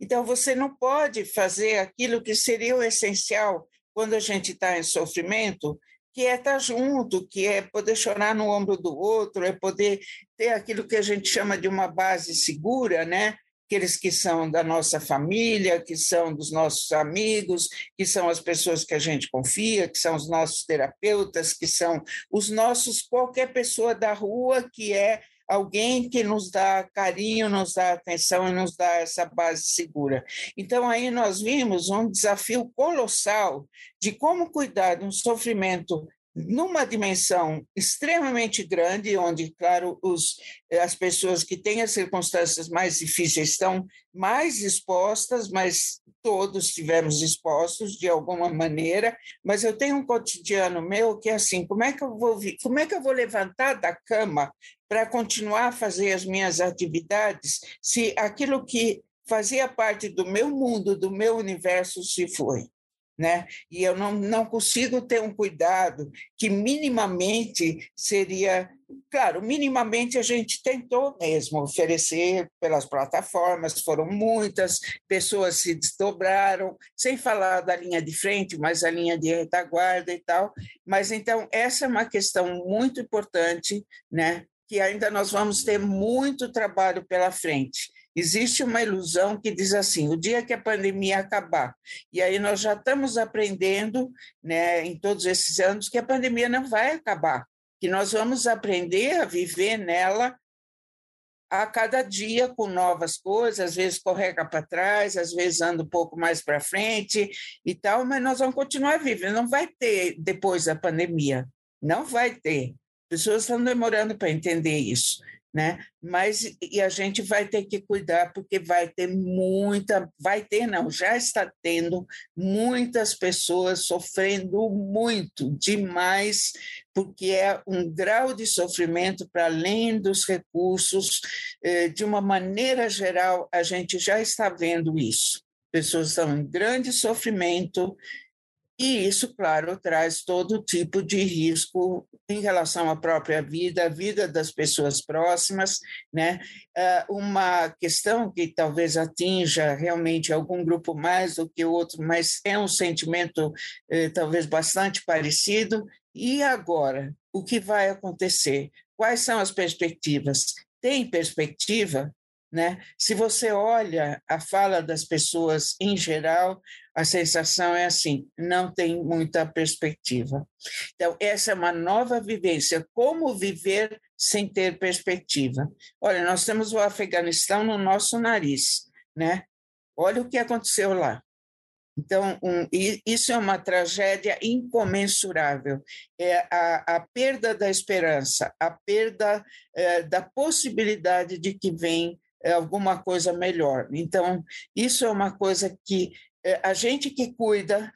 Então, você não pode fazer aquilo que seria o essencial quando a gente está em sofrimento, que é estar junto, que é poder chorar no ombro do outro, é poder ter aquilo que a gente chama de uma base segura, né? Aqueles que são da nossa família, que são dos nossos amigos, que são as pessoas que a gente confia, que são os nossos terapeutas, que são os nossos, qualquer pessoa da rua que é alguém que nos dá carinho, nos dá atenção e nos dá essa base segura. Então, aí nós vimos um desafio colossal de como cuidar de um sofrimento numa dimensão extremamente grande, onde, claro, os, as pessoas que têm as circunstâncias mais difíceis estão mais expostas, mas todos tivemos expostos de alguma maneira. Mas eu tenho um cotidiano meu que é assim: como é que eu vou, como é que eu vou levantar da cama para continuar a fazer as minhas atividades se aquilo que fazia parte do meu mundo, do meu universo, se foi? Né? E eu não, não consigo ter um cuidado que minimamente seria. Claro, minimamente a gente tentou mesmo oferecer pelas plataformas, foram muitas, pessoas se desdobraram, sem falar da linha de frente, mas a linha de retaguarda e tal. Mas então, essa é uma questão muito importante, né? Que ainda nós vamos ter muito trabalho pela frente Existe uma ilusão que diz assim: o dia que a pandemia acabar, e aí nós já estamos aprendendo, né, em todos esses anos, que a pandemia não vai acabar, que nós vamos aprender a viver nela a cada dia com novas coisas, às vezes correga para trás, às vezes anda um pouco mais para frente e tal, mas nós vamos continuar vivendo. Não vai ter depois da pandemia, não vai ter. Pessoas estão demorando para entender isso né? Mas e a gente vai ter que cuidar porque vai ter muita, vai ter não, já está tendo muitas pessoas sofrendo muito demais, porque é um grau de sofrimento para além dos recursos, eh, de uma maneira geral, a gente já está vendo isso. Pessoas estão em grande sofrimento e isso, claro, traz todo tipo de risco em relação à própria vida, à vida das pessoas próximas, né? Ah, uma questão que talvez atinja realmente algum grupo mais do que o outro, mas é um sentimento eh, talvez bastante parecido. E agora, o que vai acontecer? Quais são as perspectivas? Tem perspectiva? Né? Se você olha a fala das pessoas em geral, a sensação é assim: não tem muita perspectiva. Então, essa é uma nova vivência. Como viver sem ter perspectiva? Olha, nós temos o Afeganistão no nosso nariz, né? Olha o que aconteceu lá. Então, um, isso é uma tragédia incomensurável. É a, a perda da esperança, a perda é, da possibilidade de que vem é, alguma coisa melhor. Então, isso é uma coisa que a gente que cuida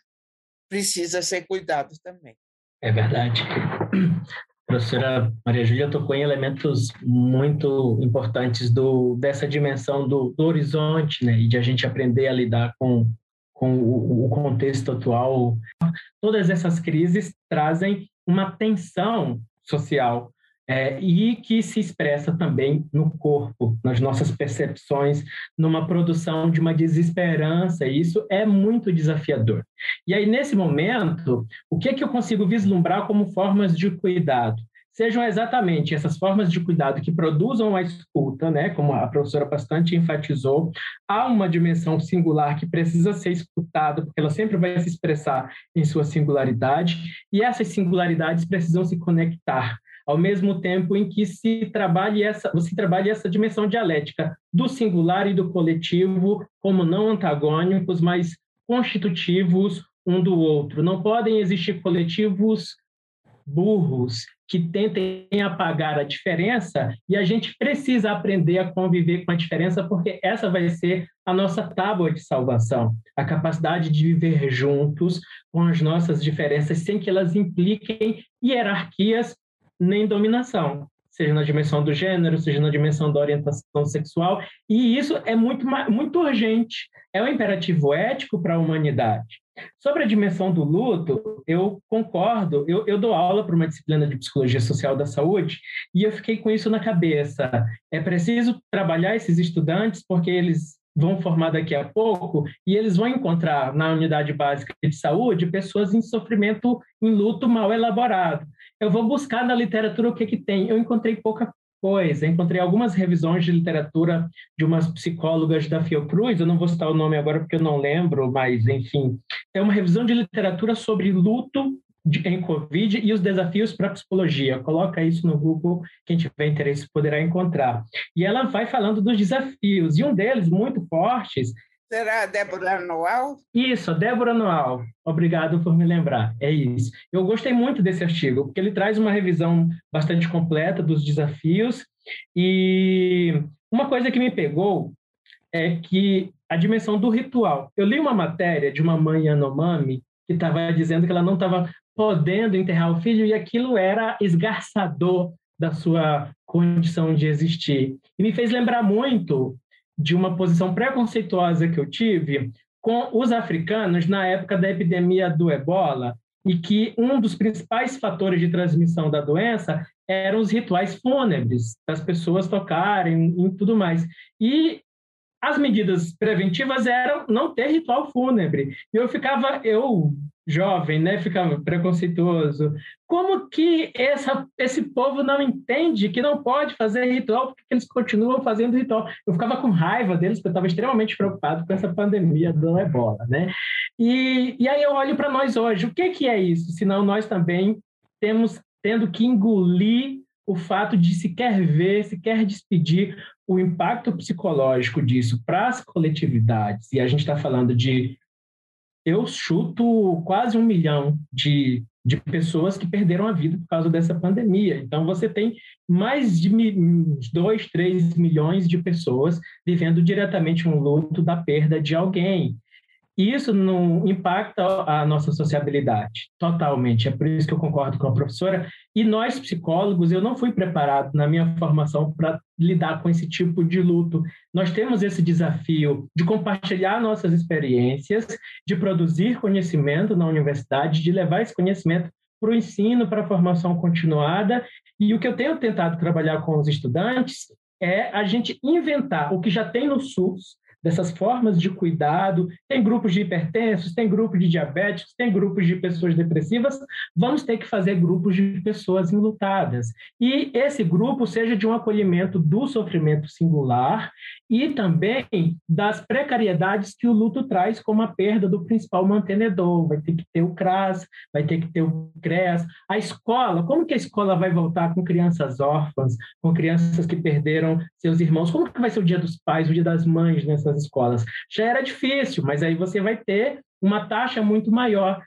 precisa ser cuidado também. É verdade. A professora Maria Júlia tocou em elementos muito importantes do, dessa dimensão do, do horizonte, né, e de a gente aprender a lidar com, com o, o contexto atual. Todas essas crises trazem uma tensão social é, e que se expressa também no corpo, nas nossas percepções, numa produção de uma desesperança, e isso é muito desafiador. E aí, nesse momento, o que, é que eu consigo vislumbrar como formas de cuidado? Sejam exatamente essas formas de cuidado que produzam a escuta, né, como a professora bastante enfatizou, há uma dimensão singular que precisa ser escutada, porque ela sempre vai se expressar em sua singularidade, e essas singularidades precisam se conectar ao mesmo tempo em que se trabalhe essa, você trabalha essa dimensão dialética do singular e do coletivo como não antagônicos, mas constitutivos um do outro. Não podem existir coletivos burros que tentem apagar a diferença e a gente precisa aprender a conviver com a diferença porque essa vai ser a nossa tábua de salvação, a capacidade de viver juntos com as nossas diferenças sem que elas impliquem hierarquias nem dominação, seja na dimensão do gênero, seja na dimensão da orientação sexual, e isso é muito, muito urgente, é um imperativo ético para a humanidade. Sobre a dimensão do luto, eu concordo, eu, eu dou aula para uma disciplina de psicologia social da saúde e eu fiquei com isso na cabeça. É preciso trabalhar esses estudantes porque eles vão formar daqui a pouco e eles vão encontrar na unidade básica de saúde pessoas em sofrimento, em luto mal elaborado. Eu vou buscar na literatura o que, que tem. Eu encontrei pouca coisa, encontrei algumas revisões de literatura de umas psicólogas da Fiocruz, eu não vou citar o nome agora porque eu não lembro, mas enfim, é uma revisão de literatura sobre luto de, em Covid e os desafios para a psicologia. Coloca isso no Google, quem tiver interesse poderá encontrar. E ela vai falando dos desafios, e um deles, muito fortes, Será a Débora Anual? Isso, a Débora Anual. Obrigado por me lembrar. É isso. Eu gostei muito desse artigo, porque ele traz uma revisão bastante completa dos desafios. E uma coisa que me pegou é que a dimensão do ritual. Eu li uma matéria de uma mãe Yanomami que estava dizendo que ela não estava podendo enterrar o filho e aquilo era esgarçador da sua condição de existir. E me fez lembrar muito de uma posição preconceituosa que eu tive com os africanos na época da epidemia do ebola e que um dos principais fatores de transmissão da doença eram os rituais fúnebres, das pessoas tocarem e tudo mais. E as medidas preventivas eram não ter ritual fúnebre. E eu ficava, eu jovem, né, ficava preconceituoso. Como que essa, esse povo não entende que não pode fazer ritual porque eles continuam fazendo ritual? Eu ficava com raiva deles porque eu estava extremamente preocupado com essa pandemia do ebola, né? E, e aí eu olho para nós hoje, o que, que é isso? Senão nós também temos tendo que engolir o fato de se quer ver, se quer despedir o impacto psicológico disso para as coletividades, e a gente está falando de eu chuto quase um milhão de, de pessoas que perderam a vida por causa dessa pandemia. Então, você tem mais de dois, três milhões de pessoas vivendo diretamente um luto da perda de alguém. E isso não impacta a nossa sociabilidade totalmente. É por isso que eu concordo com a professora. E nós, psicólogos, eu não fui preparado na minha formação para lidar com esse tipo de luto. Nós temos esse desafio de compartilhar nossas experiências, de produzir conhecimento na universidade, de levar esse conhecimento para o ensino, para a formação continuada. E o que eu tenho tentado trabalhar com os estudantes é a gente inventar o que já tem no SUS, dessas formas de cuidado. Tem grupos de hipertensos, tem grupos de diabéticos, tem grupos de pessoas depressivas. Vamos ter que fazer grupos de pessoas enlutadas. E esse grupo seja de um acolhimento do sofrimento singular e também das precariedades que o luto traz, como a perda do principal mantenedor. Vai ter que ter o CRAS, vai ter que ter o CREAS. A escola, como que a escola vai voltar com crianças órfãs, com crianças que perderam seus irmãos? Como que vai ser o dia dos pais, o dia das mães nessas escolas? Já era difícil, mas aí você vai ter uma taxa muito maior.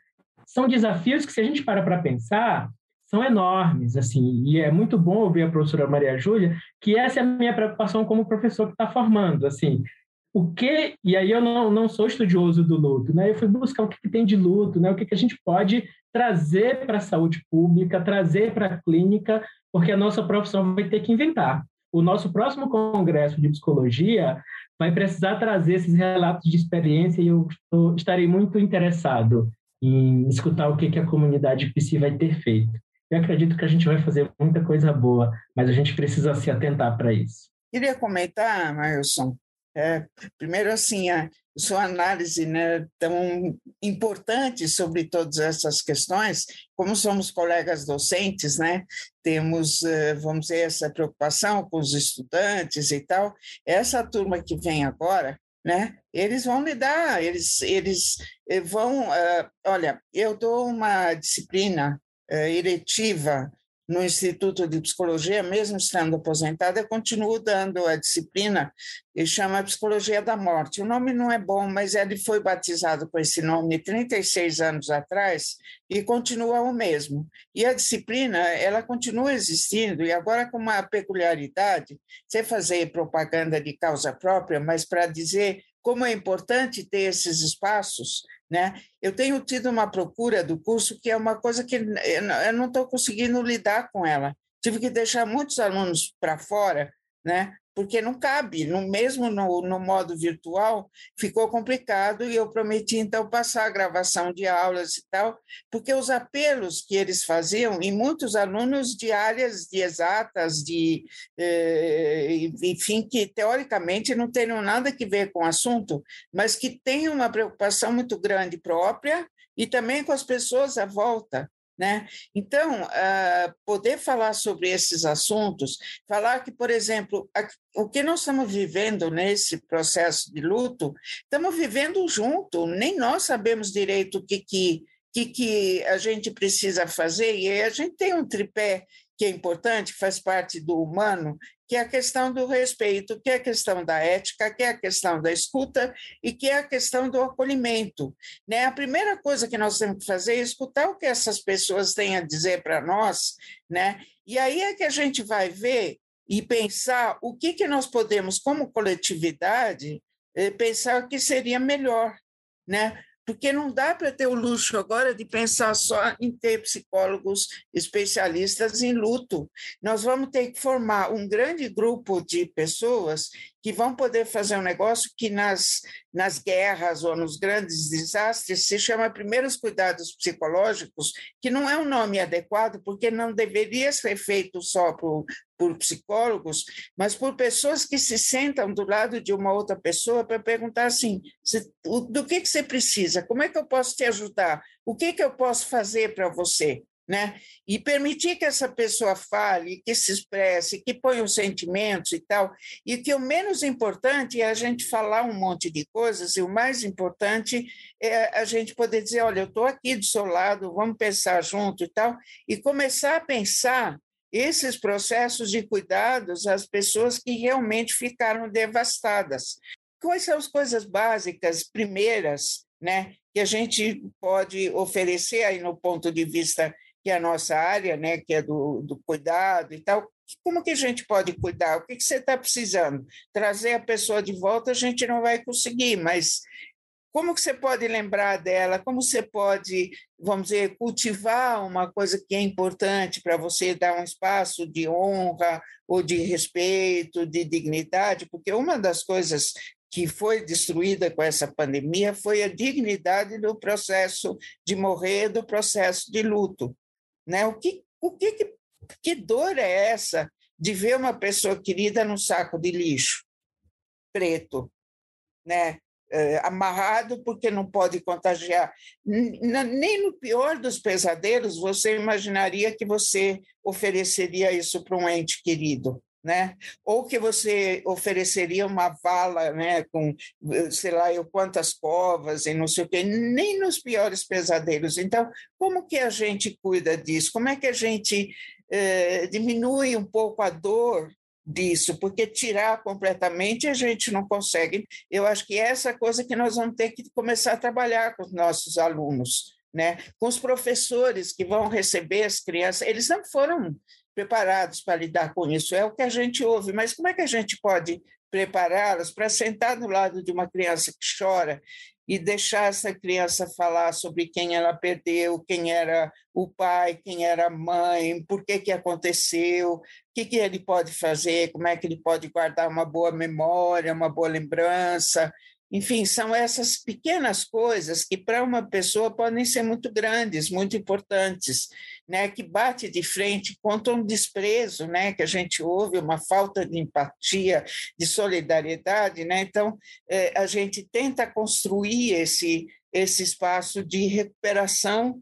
São desafios que, se a gente para para pensar, são enormes, assim, e é muito bom ouvir a professora Maria Júlia, que essa é a minha preocupação como professor que está formando, assim, o que, e aí eu não, não sou estudioso do luto, né, eu fui buscar o que, que tem de luto, né, o que, que a gente pode trazer para a saúde pública, trazer para a clínica, porque a nossa profissão vai ter que inventar. O nosso próximo congresso de psicologia vai precisar trazer esses relatos de experiência e eu estarei muito interessado em escutar o que, que a comunidade PC vai ter feito. Eu acredito que a gente vai fazer muita coisa boa, mas a gente precisa se atentar para isso. Queria comentar, Marilson, é, primeiro assim, a sua análise né, tão importante sobre todas essas questões, como somos colegas docentes, né, temos, eh, vamos dizer, essa preocupação com os estudantes e tal, essa turma que vem agora, né, eles vão lidar, eles, eles eh, vão, uh, olha, eu dou uma disciplina eh, eretiva no Instituto de Psicologia, mesmo estando aposentada, continuo dando a disciplina que chama Psicologia da Morte. O nome não é bom, mas ele foi batizado com esse nome 36 anos atrás e continua o mesmo. E a disciplina, ela continua existindo, e agora com uma peculiaridade, sem fazer propaganda de causa própria, mas para dizer como é importante ter esses espaços né? Eu tenho tido uma procura do curso que é uma coisa que eu não estou conseguindo lidar com ela. Tive que deixar muitos alunos para fora, né? Porque não cabe, no, mesmo no, no modo virtual, ficou complicado e eu prometi então passar a gravação de aulas e tal, porque os apelos que eles faziam, e muitos alunos de áreas de exatas, de, eh, enfim, que teoricamente não teriam nada que ver com o assunto, mas que têm uma preocupação muito grande própria e também com as pessoas à volta. Né? Então, uh, poder falar sobre esses assuntos, falar que, por exemplo, a, o que nós estamos vivendo nesse processo de luto, estamos vivendo junto, nem nós sabemos direito o que, que, que, que a gente precisa fazer, e a gente tem um tripé que é importante, faz parte do humano, que é a questão do respeito, que é a questão da ética, que é a questão da escuta e que é a questão do acolhimento. Né? A primeira coisa que nós temos que fazer é escutar o que essas pessoas têm a dizer para nós, né? e aí é que a gente vai ver e pensar o que, que nós podemos, como coletividade, eh, pensar que seria melhor. Né? Porque não dá para ter o luxo agora de pensar só em ter psicólogos especialistas em luto. Nós vamos ter que formar um grande grupo de pessoas que vão poder fazer um negócio que nas, nas guerras ou nos grandes desastres se chama primeiros cuidados psicológicos, que não é um nome adequado, porque não deveria ser feito só por, por psicólogos, mas por pessoas que se sentam do lado de uma outra pessoa para perguntar assim, do que, que você precisa? Como é que eu posso te ajudar? O que, que eu posso fazer para você? Né? E permitir que essa pessoa fale, que se expresse, que ponha os sentimentos e tal, e que o menos importante é a gente falar um monte de coisas, e o mais importante é a gente poder dizer, olha, eu estou aqui do seu lado, vamos pensar junto e tal, e começar a pensar esses processos de cuidados às pessoas que realmente ficaram devastadas. Quais são as coisas básicas, primeiras, né, que a gente pode oferecer aí no ponto de vista que é a nossa área, né, que é do, do cuidado e tal, como que a gente pode cuidar? O que, que você está precisando? Trazer a pessoa de volta a gente não vai conseguir, mas como que você pode lembrar dela? Como você pode, vamos dizer, cultivar uma coisa que é importante para você dar um espaço de honra ou de respeito, de dignidade? Porque uma das coisas que foi destruída com essa pandemia foi a dignidade do processo de morrer, do processo de luto. Né? O, que, o que, que, que dor é essa de ver uma pessoa querida num saco de lixo preto? né? É, amarrado porque não pode contagiar. Nem no pior dos pesadelos você imaginaria que você ofereceria isso para um ente querido. Né? Ou que você ofereceria uma vala, né, com sei lá eu quantas covas e não sei o quê, nem nos piores pesadelos. Então, como que a gente cuida disso? Como é que a gente eh, diminui um pouco a dor disso, porque tirar completamente a gente não consegue. Eu acho que é essa coisa que nós vamos ter que começar a trabalhar com os nossos alunos, né? com os professores que vão receber as crianças. Eles não foram preparados para lidar com isso, é o que a gente ouve, mas como é que a gente pode prepará-los para sentar do lado de uma criança que chora e deixar essa criança falar sobre quem ela perdeu, quem era o pai, quem era a mãe, por que, que aconteceu, o que, que ele pode fazer, como é que ele pode guardar uma boa memória, uma boa lembrança, enfim, são essas pequenas coisas que para uma pessoa podem ser muito grandes, muito importantes, né? Que bate de frente contra um desprezo, né? Que a gente ouve uma falta de empatia, de solidariedade, né? Então é, a gente tenta construir esse esse espaço de recuperação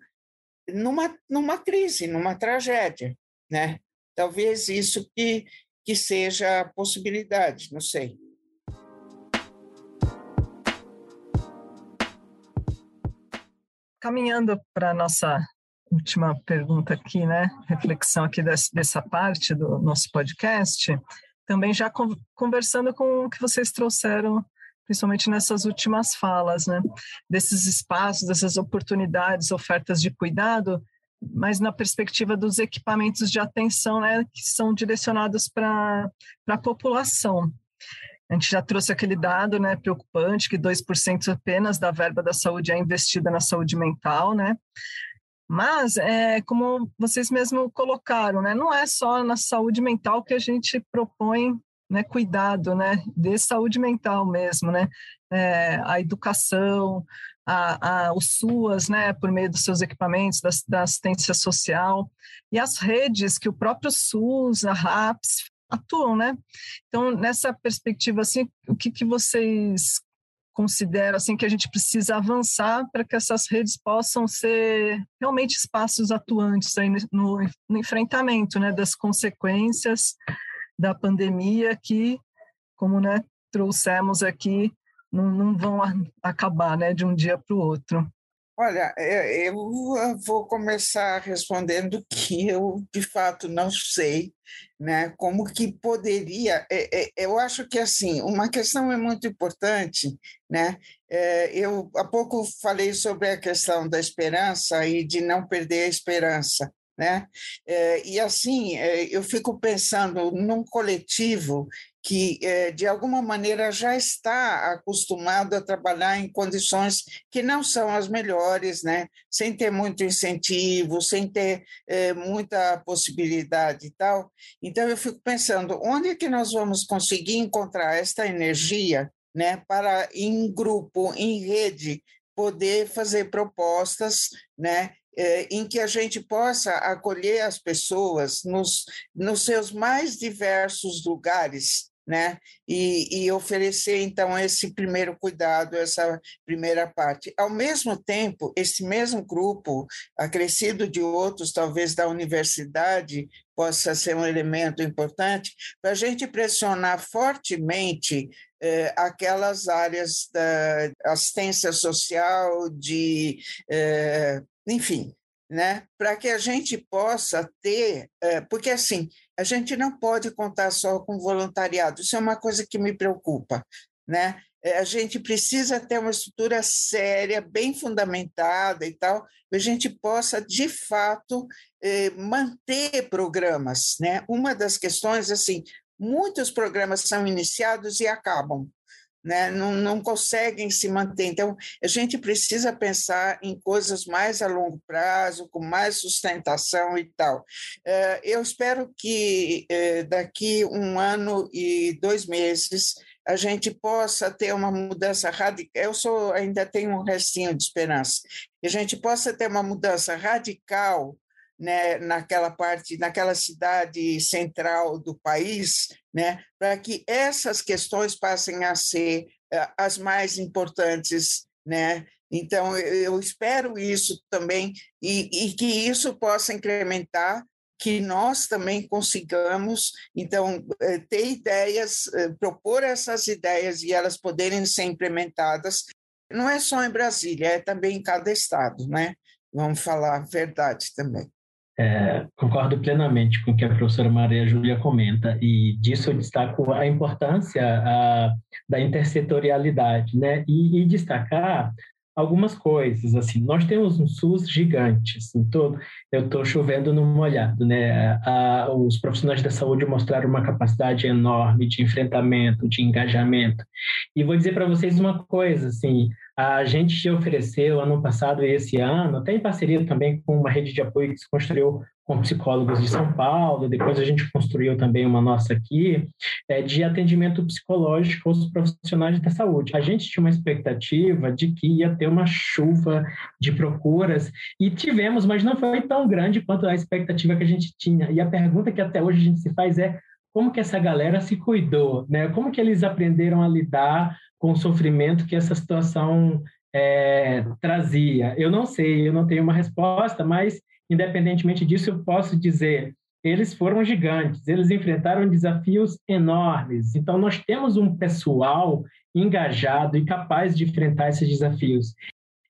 numa numa crise, numa tragédia, né? Talvez isso que que seja a possibilidade, não sei. caminhando para nossa última pergunta aqui, né? Reflexão aqui dessa, parte do nosso podcast, também já conversando com o que vocês trouxeram, principalmente nessas últimas falas, né? Desses espaços, dessas oportunidades, ofertas de cuidado, mas na perspectiva dos equipamentos de atenção, né? Que são direcionados para a população. A gente já trouxe aquele dado né, preocupante, que 2% apenas da verba da saúde é investida na saúde mental, né? Mas, é, como vocês mesmos colocaram, né, não é só na saúde mental que a gente propõe né, cuidado né, de saúde mental mesmo, né? É, a educação, a, a, o SUAS, né, por meio dos seus equipamentos, da, da assistência social, e as redes que o próprio SUS, a RAPS, atuam, né? Então, nessa perspectiva, assim, o que, que vocês consideram assim que a gente precisa avançar para que essas redes possam ser realmente espaços atuantes aí no, no enfrentamento, né, das consequências da pandemia que, como né, trouxemos aqui, não, não vão acabar, né, de um dia para o outro. Olha, é, eu vou começar respondendo [laughs] que eu, de fato, não sei né, como que poderia. É, é, eu acho que, assim, uma questão é muito importante. Né? Eu, há pouco, falei sobre a questão da esperança e de não perder a esperança. Né? E, assim, eu fico pensando num coletivo que, é, de alguma maneira, já está acostumado a trabalhar em condições que não são as melhores, né? sem ter muito incentivo, sem ter é, muita possibilidade e tal. Então, eu fico pensando, onde é que nós vamos conseguir encontrar esta energia né, para, em grupo, em rede, poder fazer propostas né, é, em que a gente possa acolher as pessoas nos, nos seus mais diversos lugares, né? E, e, oferecer então esse primeiro cuidado, essa primeira parte. Ao mesmo tempo, esse mesmo grupo, acrescido de outros, talvez da universidade, possa ser um elemento importante para a gente pressionar fortemente eh, aquelas áreas da assistência social, de, eh, enfim, né? Para que a gente possa ter, eh, porque assim a gente não pode contar só com voluntariado. Isso é uma coisa que me preocupa, né? É, a gente precisa ter uma estrutura séria, bem fundamentada e tal, que a gente possa, de fato, eh, manter programas, né? Uma das questões, assim, muitos programas são iniciados e acabam, né? não, não conseguem se manter. Então, a gente precisa pensar em coisas mais a longo prazo, com mais sustentação e tal. Eh, eu espero que eh, daqui um ano e dois meses a gente possa ter uma mudança radical. Eu sou, ainda tenho um restinho de esperança. Que a gente possa ter uma mudança radical né, naquela parte, naquela cidade central do país, né, para que essas questões passem a ser uh, as mais importantes, né? Então eu espero isso também e, e que isso possa incrementar que nós também consigamos, então, eh, ter ideias, eh, propor essas ideias e elas poderem ser implementadas, não é só em Brasília, é também em cada estado, né? Vamos falar a verdade também. É, concordo plenamente com o que a professora Maria Júlia comenta, e disso eu destaco a importância a, da intersetorialidade, né? E, e, destacar algumas coisas, assim, nós temos um SUS gigante, assim, todo, eu estou chovendo no molhado, né, a, os profissionais da saúde mostraram uma capacidade enorme de enfrentamento, de engajamento, e vou dizer para vocês uma coisa, assim, a gente ofereceu ano passado e esse ano, até em parceria também com uma rede de apoio que se construiu com psicólogos de São Paulo, depois a gente construiu também uma nossa aqui, é, de atendimento psicológico aos profissionais da saúde. A gente tinha uma expectativa de que ia ter uma chuva de procuras, e tivemos, mas não foi tão grande quanto a expectativa que a gente tinha. E a pergunta que até hoje a gente se faz é como que essa galera se cuidou, né? Como que eles aprenderam a lidar com o sofrimento que essa situação é, trazia? Eu não sei, eu não tenho uma resposta, mas independentemente disso, eu posso dizer eles foram gigantes, eles enfrentaram desafios enormes. Então, nós temos um pessoal engajado e capaz de enfrentar esses desafios.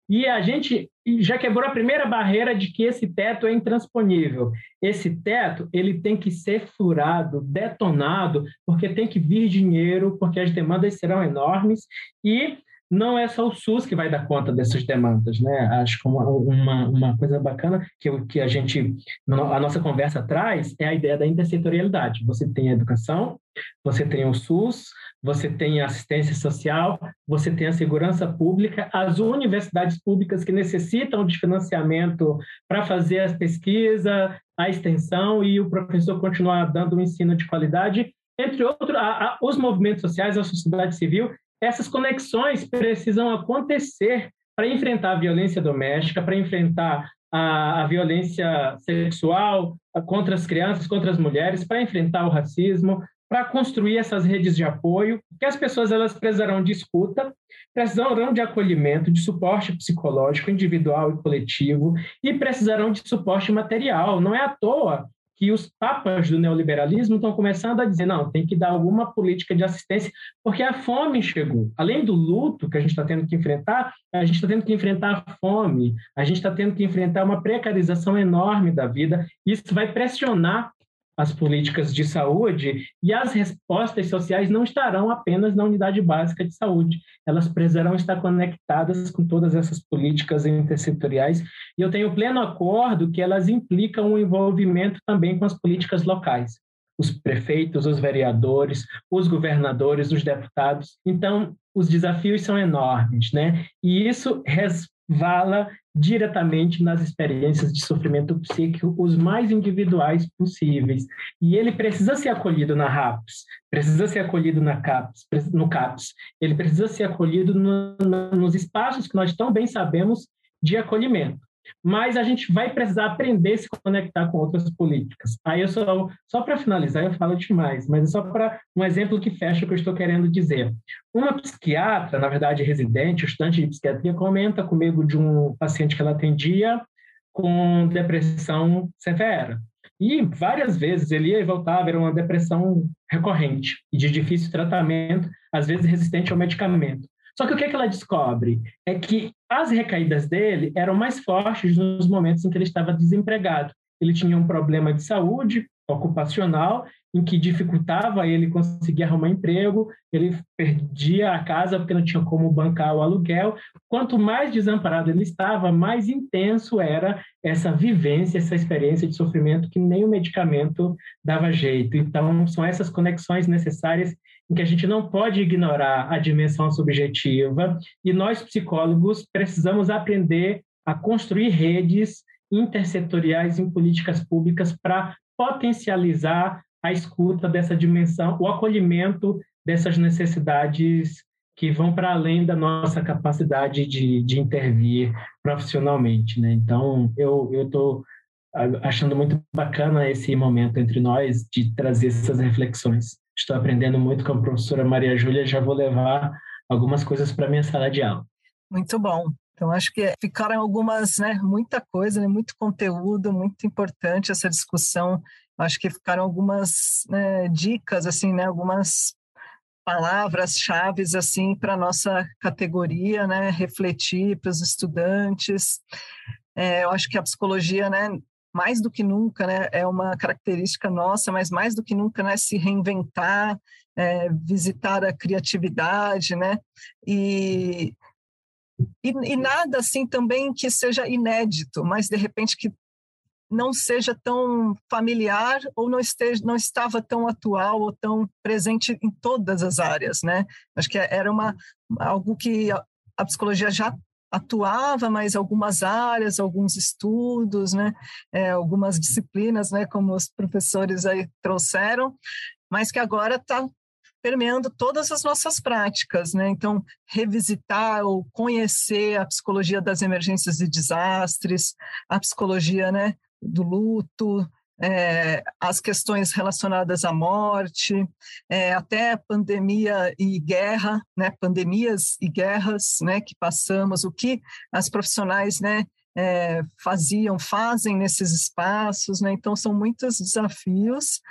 E a gente já quebrou a primeira barreira de que esse teto é intransponível. Esse teto ele tem que ser furado, detonado, porque tem que vir dinheiro, porque as demandas serão enormes e não é só o SUS que vai dar conta dessas demandas, né? Acho que uma, uma, uma coisa bacana que, que a gente, a nossa conversa traz é a ideia da intersetorialidade. Você tem a educação, você tem o SUS, você tem assistência social, você tem a segurança pública, as universidades públicas que necessitam de financiamento para fazer as pesquisas, a extensão e o professor continuar dando um ensino de qualidade, entre outros, a, a, os movimentos sociais, a sociedade civil, essas conexões precisam acontecer para enfrentar a violência doméstica, para enfrentar a, a, violência sexual contra as crianças, contra as mulheres, para enfrentar o racismo, para construir essas redes de apoio, que as pessoas elas precisarão de escuta, precisarão de acolhimento, de suporte psicológico individual e coletivo e precisarão de suporte material. Não é à toa que os papas do neoliberalismo estão começando a dizer, não, tem que dar alguma política de assistência, porque a fome chegou. Além do luto que a gente está tendo que enfrentar, a gente está tendo que enfrentar a fome, a gente está tendo que enfrentar uma precarização enorme da vida, isso vai pressionar as políticas de saúde e as respostas sociais não estarão apenas na unidade básica de saúde, elas precisarão estar conectadas com todas essas políticas intersetoriais e eu tenho pleno acordo que elas implicam um envolvimento também com as políticas locais, os prefeitos, os vereadores, os governadores, os deputados. Então, os desafios são enormes, né? E isso resvala diretamente nas experiências de sofrimento psíquico os mais individuais possíveis. E ele precisa ser acolhido na RAPS, precisa ser acolhido na CAPS, no CAPS, ele precisa ser acolhido no, no, nos espaços que nós tão bem sabemos de acolhimento mas a gente vai precisar aprender a se conectar com outras políticas. Aí eu só, só para finalizar, eu falo demais, mas é só para um exemplo que fecha o que eu estou querendo dizer. Uma psiquiatra, na verdade residente, estudante de psiquiatria, comenta comigo de um paciente que ela atendia com depressão severa. E várias vezes ele ia e voltava, era uma depressão recorrente e de difícil tratamento, às vezes resistente ao medicamento. Só que o que, é que ela descobre? É que as recaídas dele eram mais fortes nos momentos em que ele estava desempregado. Ele tinha um problema de saúde ocupacional em que dificultava ele conseguir arrumar emprego, ele perdia a casa porque não tinha como bancar o aluguel. Quanto mais desamparado ele estava, mais intenso era essa vivência, essa experiência de sofrimento que nem o medicamento dava jeito. Então, são essas conexões necessárias em que a gente não pode ignorar a dimensão subjetiva e nós psicólogos precisamos aprender a construir redes intersetoriais em políticas públicas para potencializar a escuta dessa dimensão, o acolhimento dessas necessidades que vão para além da nossa capacidade de, de intervir profissionalmente. Né? Então, eu estou achando muito bacana esse momento entre nós de trazer essas reflexões. Estou aprendendo muito com a professora Maria Júlia, já vou levar algumas coisas para minha sala de aula. Muito bom. Então, acho que ficaram algumas, né, muita coisa, né, muito conteúdo, muito importante essa discussão. Acho que ficaram algumas né, dicas, assim, né, algumas palavras-chave assim para nossa categoria, né, refletir para os estudantes. É, eu acho que a psicologia, né, mais do que nunca, né, é uma característica nossa, mas mais do que nunca, né, se reinventar, é, visitar a criatividade, né, e, e, e nada assim também que seja inédito, mas de repente que não seja tão familiar ou não esteja não estava tão atual ou tão presente em todas as áreas, né? Acho que era uma algo que a, a psicologia já atuava, mas algumas áreas, alguns estudos, né, é, algumas disciplinas, né, como os professores aí trouxeram, mas que agora está permeando todas as nossas práticas, né? Então, revisitar ou conhecer a psicologia das emergências e desastres, a psicologia, né, do luto, é, as questões relacionadas à morte, é, até pandemia e guerra, né, pandemias e guerras, né, que passamos, o que as profissionais, né, é, faziam, fazem nesses espaços, né, então são muitos desafios,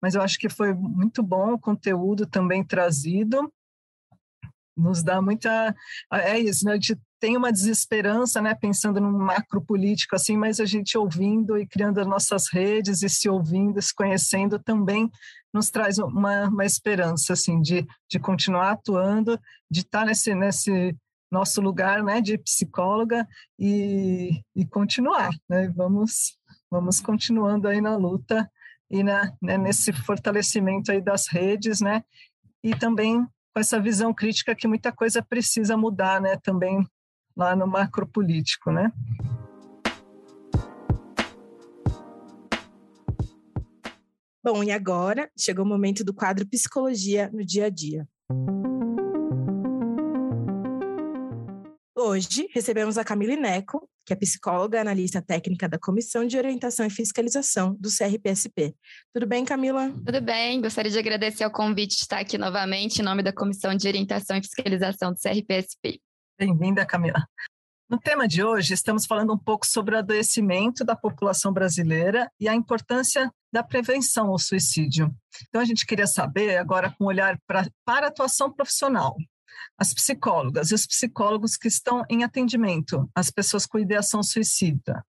mas eu acho que foi muito bom o conteúdo também trazido, nos dá muita é isso né? gente tem uma desesperança, né, pensando num macro político assim, mas a gente ouvindo e criando as nossas redes e se ouvindo, se conhecendo também nos traz uma, uma esperança assim de, de continuar atuando, de estar nesse nesse nosso lugar, né, de psicóloga e, e continuar, né? Vamos vamos continuando aí na luta e na, né, nesse fortalecimento aí das redes, né? E também com essa visão crítica que muita coisa precisa mudar, né? Também lá no macropolítico, né? Bom, e agora chegou o momento do quadro Psicologia no Dia a Dia. Hoje recebemos a Camila Neco, que é psicóloga e analista técnica da Comissão de Orientação e Fiscalização do CRPSP. Tudo bem, Camila? Tudo bem, gostaria de agradecer ao convite de estar aqui novamente em nome da Comissão de Orientação e Fiscalização do CRPSP. Bem-vinda, Camila. No tema de hoje, estamos falando um pouco sobre o adoecimento da população brasileira e a importância da prevenção ao suicídio. Então, a gente queria saber, agora com um olhar pra, para a atuação profissional, as psicólogas e os psicólogos que estão em atendimento às pessoas com ideação suicida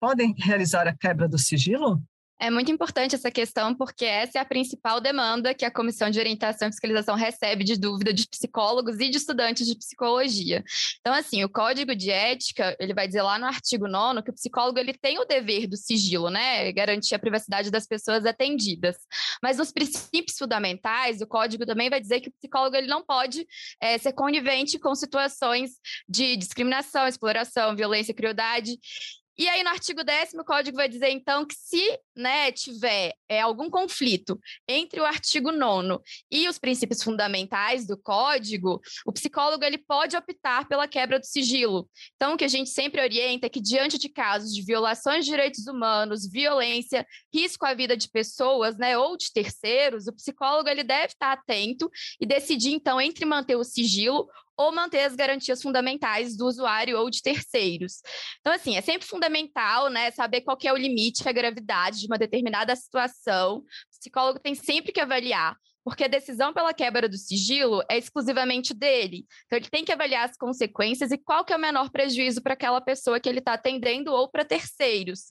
podem realizar a quebra do sigilo? É muito importante essa questão, porque essa é a principal demanda que a Comissão de Orientação e Fiscalização recebe de dúvida de psicólogos e de estudantes de psicologia. Então, assim, o Código de Ética, ele vai dizer lá no artigo 9 que o psicólogo ele tem o dever do sigilo, né? Garantir a privacidade das pessoas atendidas. Mas nos princípios fundamentais, o Código também vai dizer que o psicólogo ele não pode é, ser conivente com situações de discriminação, exploração, violência, crueldade. E aí, no artigo 10 o código vai dizer, então, que se né, tiver é, algum conflito entre o artigo 9 e os princípios fundamentais do código, o psicólogo ele pode optar pela quebra do sigilo. Então, o que a gente sempre orienta é que, diante de casos de violações de direitos humanos, violência, risco à vida de pessoas né, ou de terceiros, o psicólogo ele deve estar atento e decidir, então, entre manter o sigilo ou manter as garantias fundamentais do usuário ou de terceiros. Então, assim, é sempre fundamental, né, saber qual é o limite, a gravidade de uma determinada situação. O psicólogo tem sempre que avaliar, porque a decisão pela quebra do sigilo é exclusivamente dele. Então, ele tem que avaliar as consequências e qual que é o menor prejuízo para aquela pessoa que ele está atendendo ou para terceiros.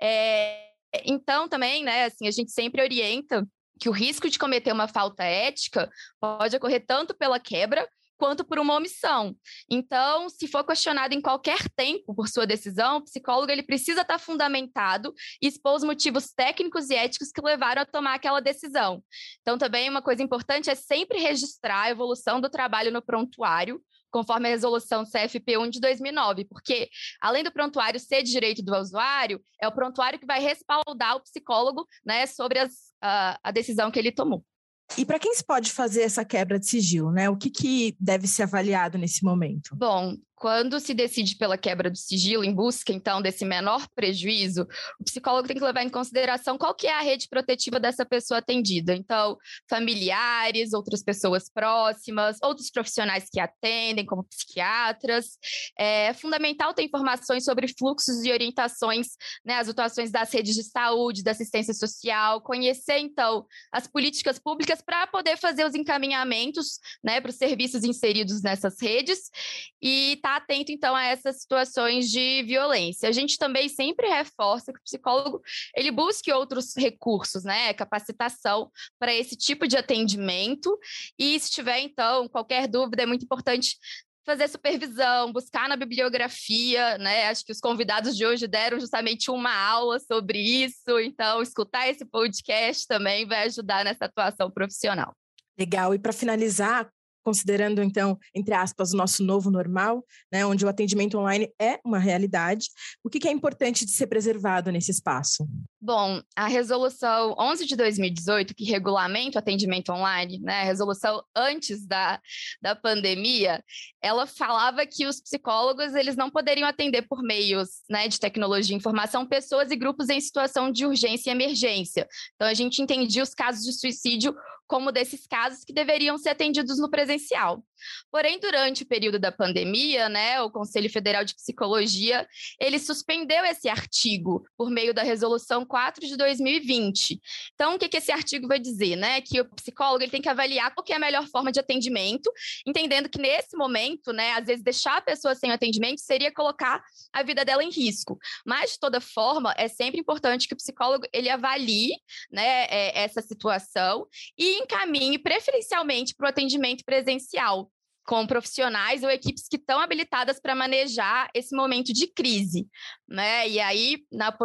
É... Então, também, né, assim, a gente sempre orienta que o risco de cometer uma falta ética pode ocorrer tanto pela quebra quanto por uma omissão. Então, se for questionado em qualquer tempo por sua decisão, o psicólogo ele precisa estar fundamentado e expor os motivos técnicos e éticos que levaram a tomar aquela decisão. Então, também uma coisa importante é sempre registrar a evolução do trabalho no prontuário, conforme a resolução CFP1 de 2009, porque além do prontuário ser de direito do usuário, é o prontuário que vai respaldar o psicólogo né, sobre as, a, a decisão que ele tomou. E para quem se pode fazer essa quebra de sigilo, né? O que, que deve ser avaliado nesse momento? Bom, quando se decide pela quebra do sigilo, em busca, então, desse menor prejuízo, o psicólogo tem que levar em consideração qual que é a rede protetiva dessa pessoa atendida. Então, familiares, outras pessoas próximas, outros profissionais que atendem, como psiquiatras. É fundamental ter informações sobre fluxos e orientações, né, as atuações das redes de saúde, da assistência social, conhecer, então, as políticas públicas para poder fazer os encaminhamentos né, para os serviços inseridos nessas redes e estar tá atento, então, a essas situações de violência. A gente também sempre reforça que o psicólogo ele busque outros recursos, né? Capacitação para esse tipo de atendimento. E se tiver, então, qualquer dúvida, é muito importante fazer supervisão, buscar na bibliografia, né? Acho que os convidados de hoje deram justamente uma aula sobre isso, então escutar esse podcast também vai ajudar nessa atuação profissional. Legal. E para finalizar, considerando então, entre aspas, o nosso novo normal, né, onde o atendimento online é uma realidade, o que, que é importante de ser preservado nesse espaço? Bom, a resolução 11 de 2018, que regulamenta o atendimento online, né, a resolução antes da, da pandemia, ela falava que os psicólogos eles não poderiam atender por meios né, de tecnologia e informação pessoas e grupos em situação de urgência e emergência. Então, a gente entendia os casos de suicídio como desses casos que deveriam ser atendidos no presencial. Porém, durante o período da pandemia, né, o Conselho Federal de Psicologia, ele suspendeu esse artigo por meio da resolução 4 de 2020. Então, o que, que esse artigo vai dizer, né? Que o psicólogo ele tem que avaliar qual que é a melhor forma de atendimento, entendendo que nesse momento, né, às vezes deixar a pessoa sem atendimento seria colocar a vida dela em risco. Mas de toda forma, é sempre importante que o psicólogo ele avalie, né, é, essa situação e encaminhe preferencialmente para o atendimento presencial com profissionais ou equipes que estão habilitadas para manejar esse momento de crise, né? E aí, na,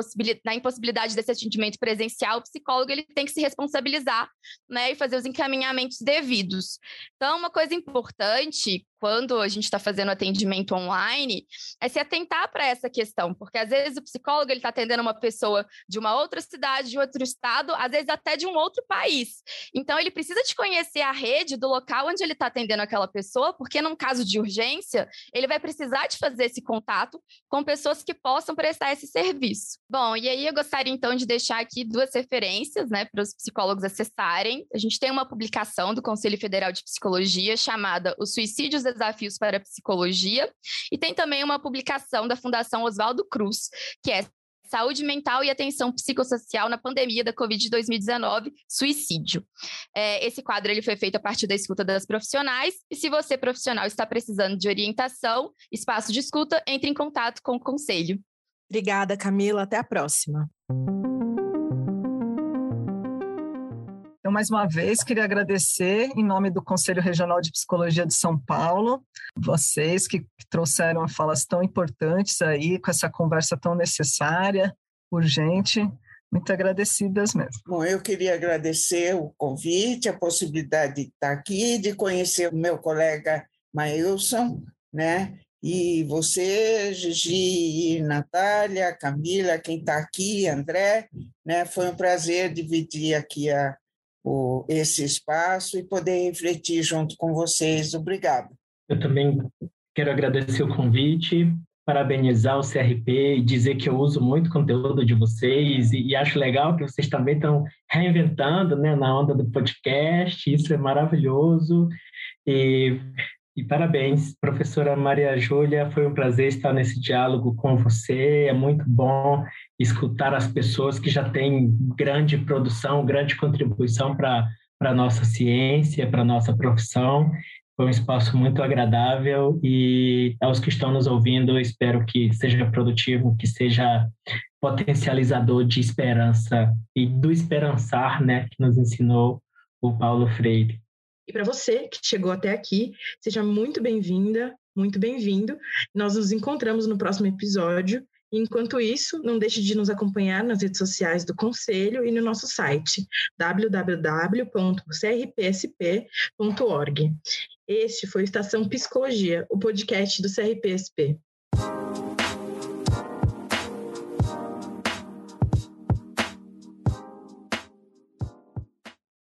na impossibilidade desse atendimento presencial, o psicólogo ele tem que se responsabilizar, né, e fazer os encaminhamentos devidos. Então, uma coisa importante quando a gente está fazendo atendimento online, é se atentar para essa questão, porque às vezes o psicólogo ele está atendendo uma pessoa de uma outra cidade, de outro estado, às vezes até de um outro país. Então ele precisa de conhecer a rede do local onde ele está atendendo aquela pessoa, porque num caso de urgência ele vai precisar de fazer esse contato com pessoas que possam prestar esse serviço. Bom, e aí eu gostaria então de deixar aqui duas referências, né, para os psicólogos acessarem. A gente tem uma publicação do Conselho Federal de Psicologia chamada Os Suicídios Desafios para a Psicologia, e tem também uma publicação da Fundação Oswaldo Cruz, que é Saúde Mental e Atenção Psicossocial na Pandemia da Covid-2019, Suicídio. É, esse quadro ele foi feito a partir da escuta das profissionais, e se você, profissional, está precisando de orientação, espaço de escuta, entre em contato com o Conselho. Obrigada, Camila. Até a próxima. Então, mais uma vez, queria agradecer, em nome do Conselho Regional de Psicologia de São Paulo, vocês que, que trouxeram falas tão importantes aí, com essa conversa tão necessária, urgente. Muito agradecidas mesmo. Bom, eu queria agradecer o convite, a possibilidade de estar aqui, de conhecer o meu colega Mailson, né? E você, Gigi, Natália, Camila, quem está aqui, André, né? Foi um prazer dividir aqui a, o, esse espaço e poder refletir junto com vocês. Obrigada. Eu também quero agradecer o convite, parabenizar o CRP e dizer que eu uso muito conteúdo de vocês e, e acho legal que vocês também estão reinventando né, na onda do podcast, isso é maravilhoso. E e parabéns, professora Maria Júlia. Foi um prazer estar nesse diálogo com você. É muito bom escutar as pessoas que já têm grande produção, grande contribuição para a nossa ciência, para a nossa profissão. Foi um espaço muito agradável e aos que estão nos ouvindo, espero que seja produtivo, que seja potencializador de esperança e do esperançar, né, que nos ensinou o Paulo Freire. E para você que chegou até aqui, seja muito bem-vinda, muito bem-vindo. Nós nos encontramos no próximo episódio. Enquanto isso, não deixe de nos acompanhar nas redes sociais do Conselho e no nosso site www.crpsp.org. Este foi Estação Psicologia, o podcast do CRPSP.